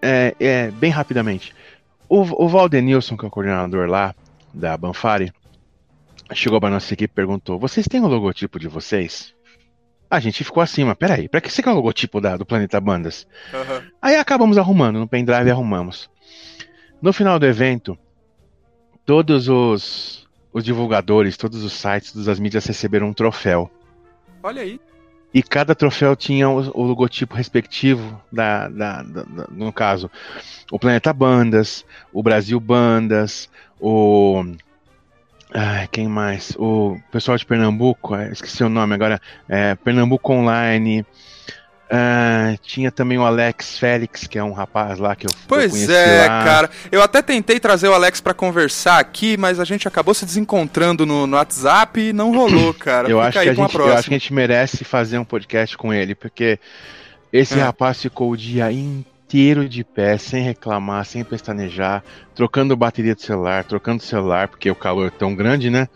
é, é, bem rapidamente. O, o Valdenilson, que é o coordenador lá da Banfari, chegou para nossa equipe e perguntou: Vocês têm o logotipo de vocês? A gente ficou assim, mas peraí, pra que você quer o logotipo da, do Planeta Bandas? Aham. Aí acabamos arrumando, no pendrive arrumamos. No final do evento, todos os, os divulgadores, todos os sites, todas as mídias receberam um troféu. Olha aí. E cada troféu tinha o, o logotipo respectivo da, da- da- da- no caso, o Planeta Bandas, o Brasil Bandas, o ai, quem mais? O pessoal de Pernambuco, eh, esqueci o nome agora, é, Pernambuco Online. Ah, tinha também o Alex Félix, que é um rapaz lá que eu, eu Pois conheci é, lá. cara. Eu até tentei trazer o Alex pra conversar aqui, mas a gente acabou se desencontrando no, no WhatsApp e não rolou, cara. Eu Fica acho, que a com a gente, eu acho que a gente merece fazer um podcast com ele, porque esse É. rapaz ficou o dia inteiro de pé, sem reclamar, sem pestanejar, trocando bateria do celular, trocando celular, porque o calor é tão grande, né?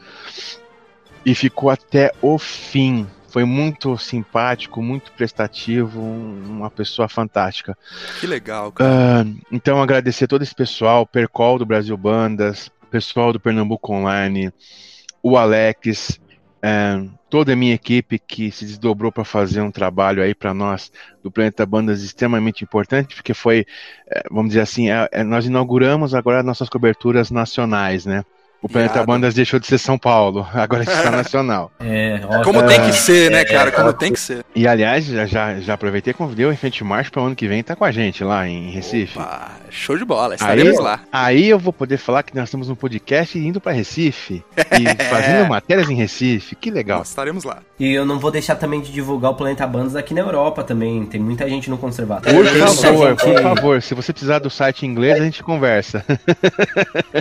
E ficou até o fim. Foi muito simpático, muito prestativo, um- uma pessoa fantástica. Que legal, cara. Ah, então agradecer todo esse pessoal, Percol do Brasil Bandas, pessoal do Pernambuco Online, o Alex, eh, toda a minha equipe que se desdobrou para fazer um trabalho aí para nós do Planeta Bandas extremamente importante, porque foi, eh, vamos dizer assim, é- é- nós inauguramos agora nossas coberturas nacionais, né? O Planeta Irado. Bandas deixou de ser São Paulo, agora está nacional. É, ó, Como é, tem que ser, né, cara? Como tem que ser. E aliás, já, já, aproveitei e convidei o Enfrente Marcha para o ano que vem estar com a gente lá em Recife. Opa, show de bola. Estaremos Aí- lá. Aí eu vou poder falar que nós temos um podcast indo para Recife e fazendo matérias em Recife. Que legal. Nós estaremos lá. E eu não vou deixar também de divulgar o Planeta Bandas aqui na Europa também. Tem muita gente no conservatório. Por favor, gente- por favor, se você precisar do site em inglês, a gente conversa.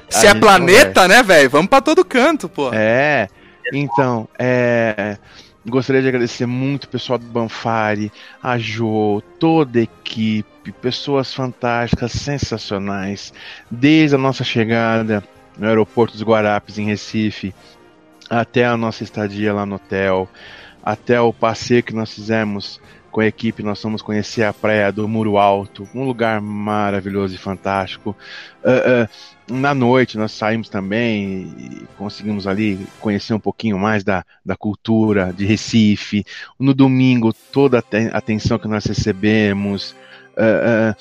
Se A é gente planeta, né, velho? Vamos pra todo canto, pô. É, então, é, gostaria de agradecer muito o pessoal do Banfari, a Jo, toda a equipe, pessoas fantásticas, sensacionais, desde a nossa chegada no aeroporto dos Guarapes, em Recife, até a nossa estadia lá no hotel, até o passeio que nós fizemos com a equipe, nós fomos conhecer a praia do Muro Alto, um lugar maravilhoso e fantástico. Uh, uh, na noite nós saímos também e conseguimos ali conhecer um pouquinho mais da, da cultura de Recife. No domingo, toda a atenção que nós recebemos, uh,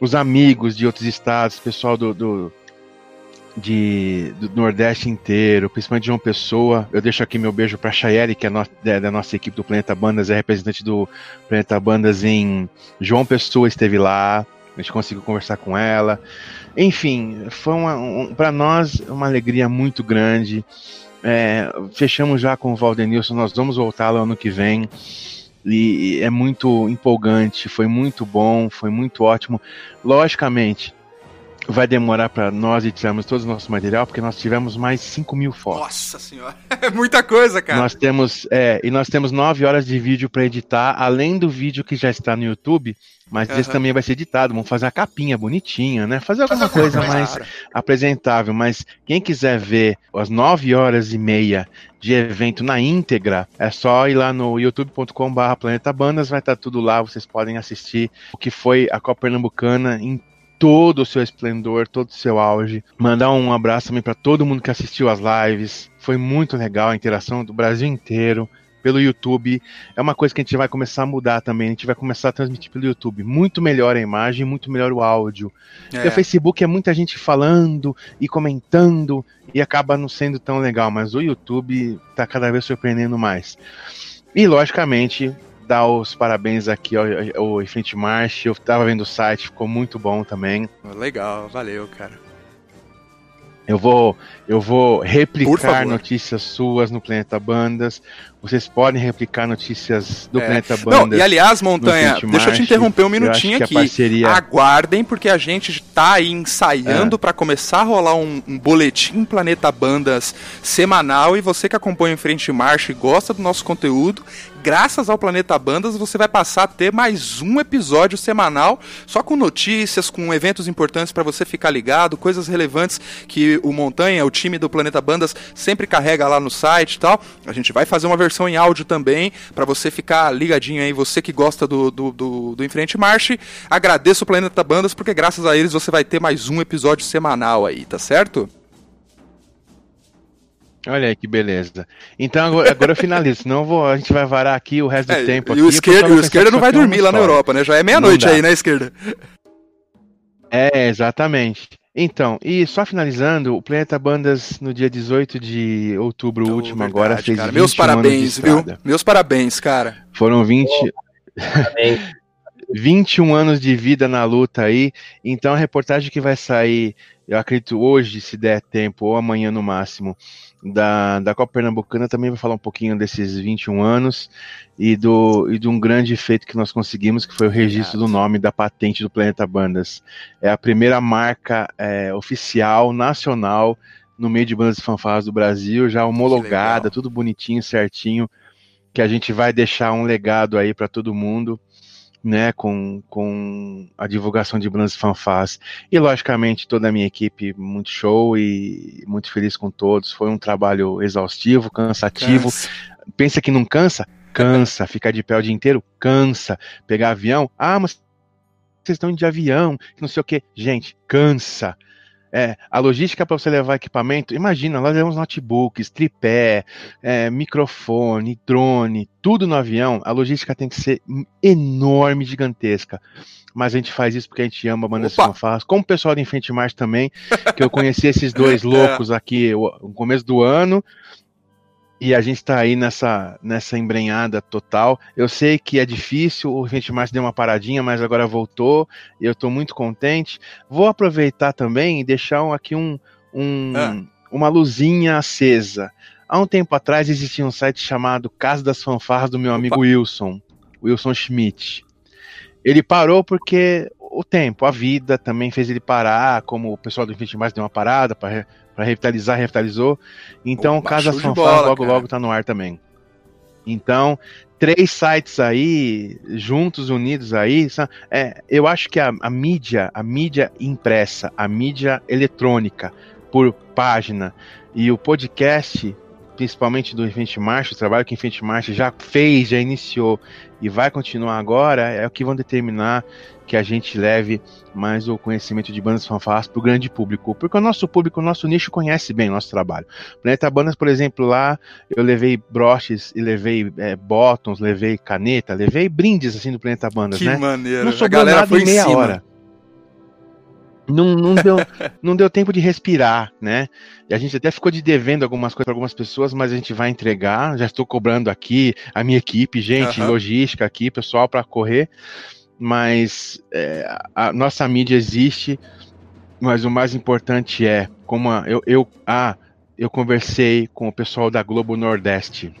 os amigos de outros estados, pessoal do, do de, do Nordeste inteiro, principalmente de uma pessoa. Eu deixo aqui meu beijo para Chayeli, que é, no, é, da nossa equipe do Planeta Bandas, é representante do Planeta Bandas em João Pessoa, esteve lá. A gente conseguiu conversar com ela. Enfim, foi uma, um, para nós uma alegria muito grande. É, fechamos já com o Valdenilson, nós vamos voltar lá ano que vem. E é muito empolgante, foi muito bom, foi muito ótimo. Logicamente, vai demorar para nós editarmos todo o nosso material, porque nós tivemos mais 5 mil fotos. Nossa senhora, é muita coisa, cara. Nós temos, é, e nós temos 9 horas de vídeo para editar, além do vídeo que já está no YouTube, mas uhum. esse também vai ser editado. Vamos fazer a capinha bonitinha, né? Fazer alguma Fazer coisa mais cara. apresentável. Mas quem quiser ver as 9 horas e meia de evento na íntegra, é só ir lá no youtube.com/barra Planeta Bandas, vai estar tudo lá. Vocês podem assistir o que foi a Copa Pernambucana em todo o seu esplendor, todo o seu auge. Mandar um abraço também para todo mundo que assistiu as lives. Foi muito legal a interação do Brasil inteiro pelo YouTube. É uma coisa que a gente vai começar a mudar também. A gente vai começar a transmitir pelo YouTube. Muito melhor a imagem, muito melhor o áudio. É. o Facebook é muita gente falando e comentando e acaba não sendo tão legal, mas o YouTube está cada vez surpreendendo mais. E logicamente, dar os parabéns aqui ao, ao Infinite March. Eu tava vendo o site, ficou muito bom também. Legal, valeu, cara. Eu vou, eu vou replicar notícias suas no Planeta Bandas. Vocês podem replicar notícias do é. Planeta Bandas. Não, e aliás, Montanha, deixa eu te interromper um minutinho aqui. Parceria... Aguardem, porque a gente está aí ensaiando é. para começar a rolar um, um, boletim Planeta Bandas semanal. E você que acompanha em Frente Marcha e gosta do nosso conteúdo, graças ao Planeta Bandas, você vai passar a ter mais um episódio semanal, só com notícias, com eventos importantes para você ficar ligado, coisas relevantes que o Montanha, o time do Planeta Bandas, sempre carrega lá no site e tal. A gente vai fazer uma versão em áudio também, para você ficar ligadinho aí, você que gosta do, do, do, do Enfrente Marche. Agradeço o Planeta Bandas, porque graças a eles você vai ter mais um episódio semanal aí, tá certo? Olha aí que beleza. Então agora, agora eu finalizo, senão vou, a gente vai varar aqui o resto do é, tempo. E aqui, o esquerda, o esquerda não vai dormir lá na Europa, né? Já é meia-noite aí, né, esquerda? É, exatamente. Então, e só finalizando, o Planeta Bandas no dia 18 de outubro oh, último verdade, agora fez cara. Meus parabéns, viu? Meus parabéns, cara. Foram 20 oh, 21 anos de vida na luta aí. Então a reportagem que vai sair, eu acredito hoje, se der tempo, ou amanhã no máximo, da, da Copa Pernambucana também vai falar um pouquinho desses 21 anos e, do, e de um grande feito que nós conseguimos, que foi o registro do nome da patente do Planeta Bandas. É a primeira marca é, oficial, nacional, no meio de bandas e fanfarras do Brasil, já homologada, tudo bonitinho, certinho, que a gente vai deixar um legado aí para todo mundo né, com, com a divulgação de bandas fanfás. E, logicamente, toda a minha equipe, muito show e muito feliz com todos. Foi um trabalho exaustivo, cansativo. Cansa. Pensa que não cansa? Cansa. Ficar de pé o dia inteiro? Cansa. Pegar avião? Ah, mas vocês estão de avião, não sei o que. Gente, cansa. É, a logística para você levar equipamento, imagina, nós levamos notebooks, tripé, é, microfone, drone, tudo no avião. A logística tem que ser enorme, gigantesca. Mas a gente faz isso porque a gente ama a banda Fanfarras, como o pessoal do Enfrente March também, que eu conheci esses dois loucos aqui no começo do ano, e a gente está aí nessa, nessa embrenhada total. Eu sei que é difícil, o Gente Mais deu uma paradinha, mas agora voltou e eu estou muito contente. Vou aproveitar também e deixar aqui um, um ah. uma luzinha acesa. Há um tempo atrás existia um site chamado Casa das Fanfarras do meu amigo Opa. Wilson, Wilson Schmidt. Ele parou porque o tempo, a vida também fez ele parar, como o pessoal do Infinity Mais deu uma parada para revitalizar, revitalizou. Então, Opa, Casa Fanfarra logo cara. logo tá no ar também. Então, três sites aí, juntos, unidos aí, é, eu acho que a, a, mídia, a mídia impressa, a mídia eletrônica, por página, e o podcast, principalmente do Infinity March, o trabalho que o Infinity March já fez, já iniciou e vai continuar agora, é o que vão determinar que a gente leve mais o conhecimento de bandas fanfarras para o grande público, porque o nosso público, o nosso nicho conhece bem o nosso trabalho. Planeta Bandas, por exemplo, lá eu levei broches e levei é, bottoms, levei caneta, levei brindes assim do Planeta Bandas, que né? maneiro. Não sobrou nada em meia hora. Não, não, deu, não deu tempo de respirar, né? E a gente até ficou de devendo algumas coisas para algumas pessoas, mas a gente vai entregar. Já estou cobrando aqui a minha equipe, gente, uhum. logística aqui, pessoal, para correr. Mas é, a nossa mídia existe, mas o mais importante é como a, eu, eu, ah, eu conversei com o pessoal da Globo Nordeste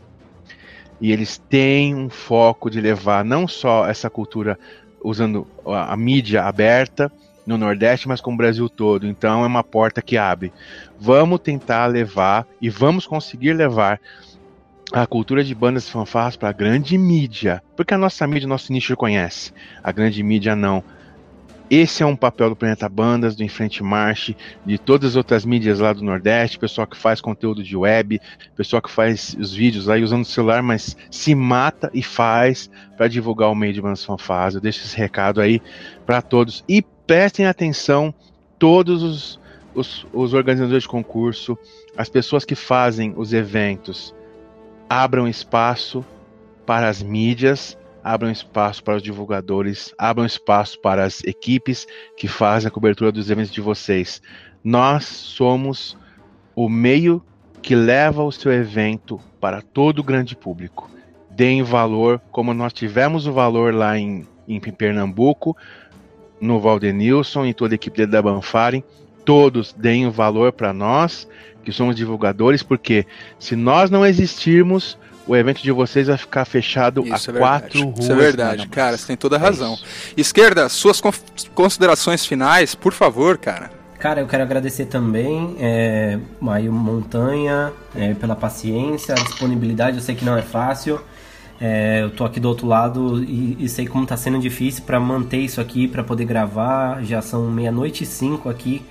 e eles têm um foco de levar não só essa cultura usando a, a mídia aberta no Nordeste, mas com o Brasil todo. Então é uma porta que abre. Vamos tentar levar e vamos conseguir levar a cultura de bandas e fanfarras para a grande mídia, porque a nossa mídia, nosso nicho conhece, a grande mídia não. Esse é um papel do Planeta Bandas, do Enfrente Marche, de todas as outras mídias lá do Nordeste, pessoal que faz conteúdo de web, pessoal que faz os vídeos aí usando o celular, mas se mata e faz para divulgar o meio de bandas fanfarras. Eu deixo esse recado aí para todos. E prestem atenção, todos os, os, os organizadores de concurso, as pessoas que fazem os eventos, abram espaço para as mídias, abram espaço para os divulgadores, abram espaço para as equipes que fazem a cobertura dos eventos de vocês. Nós somos o meio que leva o seu evento para todo o grande público. Deem valor, como nós tivemos o valor lá em, em Pernambuco, no Valdenilson e toda a equipe da Banfaren, todos deem valor para nós, que somos divulgadores, porque se nós não existirmos, o evento de vocês vai ficar fechado Isso a é quatro ruas. Isso é verdade, cara, você tem toda a é razão. É Esquerda, suas considerações finais, por favor, cara. Cara, eu quero agradecer também é, Maio Montanha é, pela paciência, a disponibilidade. Eu sei que não é fácil. É, eu tô aqui do outro lado e, e sei como tá sendo difícil para manter isso aqui, para poder gravar. Já são meia-noite e cinco aqui,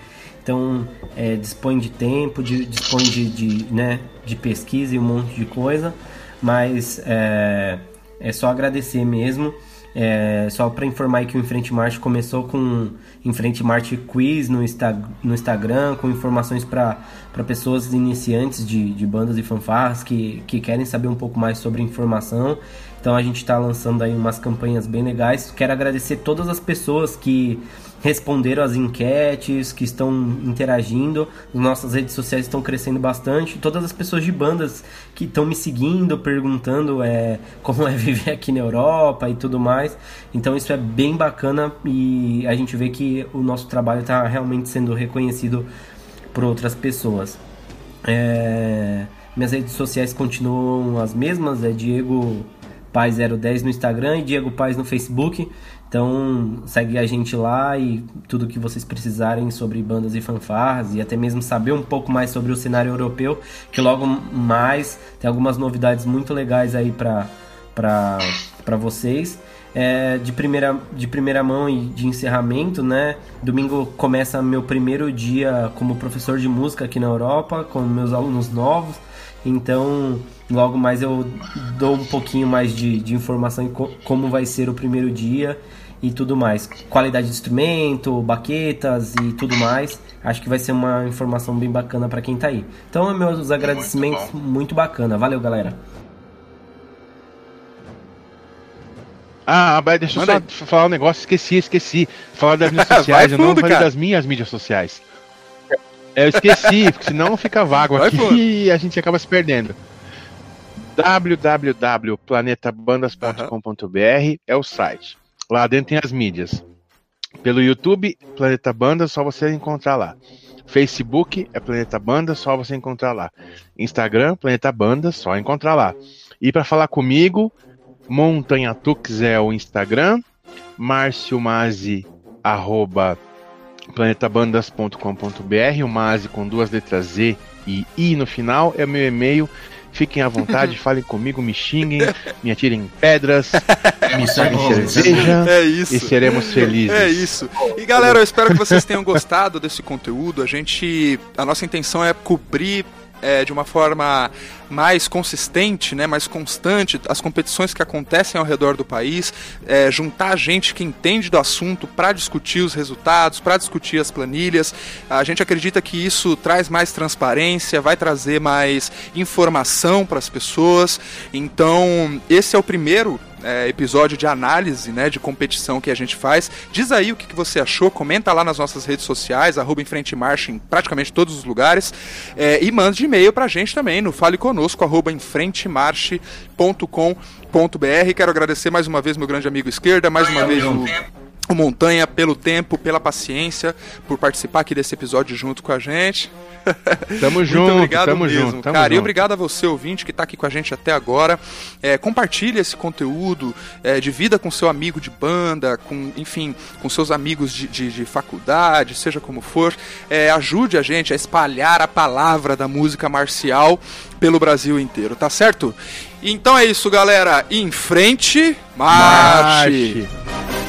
então é, dispõe de tempo, de, dispõe de, de, né, de pesquisa e um monte de coisa, mas é, é só agradecer mesmo. É, só para informar que o Enfrente March começou com Enfrente March Quiz no, Insta, no Instagram, com informações para pessoas iniciantes de, de bandas e fanfarras que, que querem saber um pouco mais sobre informação. Então a gente está lançando aí umas campanhas bem legais. Quero agradecer todas as pessoas que responderam as enquetes, que estão interagindo. As nossas redes sociais estão crescendo bastante. Todas as pessoas de bandas que estão me seguindo, perguntando é, como é viver aqui na Europa e tudo mais. Então isso é bem bacana e a gente vê que o nosso trabalho está realmente sendo reconhecido por outras pessoas. É, minhas redes sociais continuam as mesmas, é Diego Paz 010 no Instagram e Diego Paz no Facebook. Então segue a gente lá e tudo que vocês precisarem sobre bandas e fanfarras e até mesmo saber um pouco mais sobre o cenário europeu, que logo mais tem algumas novidades muito legais aí para para vocês. É, de, primeira, de primeira mão e de encerramento, né? Domingo começa meu primeiro dia como professor de música aqui na Europa, com meus alunos novos. Então, logo mais eu dou um pouquinho mais de, de informação em co como vai ser o primeiro dia e tudo mais. Qualidade de instrumento, baquetas e tudo mais. Acho que vai ser uma informação bem bacana para quem tá aí. Então, meus agradecimentos muito, muito bacana. Valeu, galera. Ah, deixa eu Manda só aí. falar um negócio, esqueci, esqueci. Falar das mídias sociais, eu não falei das minhas mídias sociais. Eu esqueci, porque senão fica vago Vai aqui fundo. e a gente acaba se perdendo www.planetabandas.com.br é o site. Lá dentro tem as mídias. Pelo YouTube, Planeta Banda, só você encontrar lá. Facebook é Planeta Banda, só você encontrar lá. Instagram, Planeta Banda, só encontrar lá. E para falar comigo, Montanha Tux é o Instagram, Márcio Mazi, arroba planetabandas.com.br, o Mazi com duas letras Z e I no final, é meu e-mail Fiquem à vontade, falem comigo, me xinguem, me atirem pedras, me servem cerveja. É isso. E seremos felizes. É isso. E galera, eu espero que vocês tenham gostado desse conteúdo. A gente. A nossa intenção é cobrir é, de uma forma mais consistente, né, mais constante, as competições que acontecem ao redor do país, é, juntar gente que entende do assunto para discutir os resultados, para discutir as planilhas. A gente acredita que isso traz mais transparência, vai trazer mais informação para as pessoas. Então, esse é o primeiro é, episódio de análise, né, de competição que a gente faz. Diz aí o que, que você achou, comenta lá nas nossas redes sociais, arroba em frente marcha em praticamente todos os lugares, é, e manda de e-mail pra gente também no fale conosco, arroba enfrentemarche.com.br. Quero agradecer mais uma vez meu grande amigo esquerda, mais uma vez o o Montanha pelo tempo, pela paciência, por participar aqui desse episódio junto com a gente. Tamo junto, obrigado tamo mesmo, junto, tamo cara. Junto. E obrigado a você, ouvinte, que está aqui com a gente até agora. É, compartilhe esse conteúdo, é, divida com seu amigo de banda, com, enfim, com seus amigos de, de, de faculdade, seja como for. É, ajude a gente a espalhar a palavra da música marcial pelo Brasil inteiro, tá certo? Então é isso, galera. Em frente, marche. marche.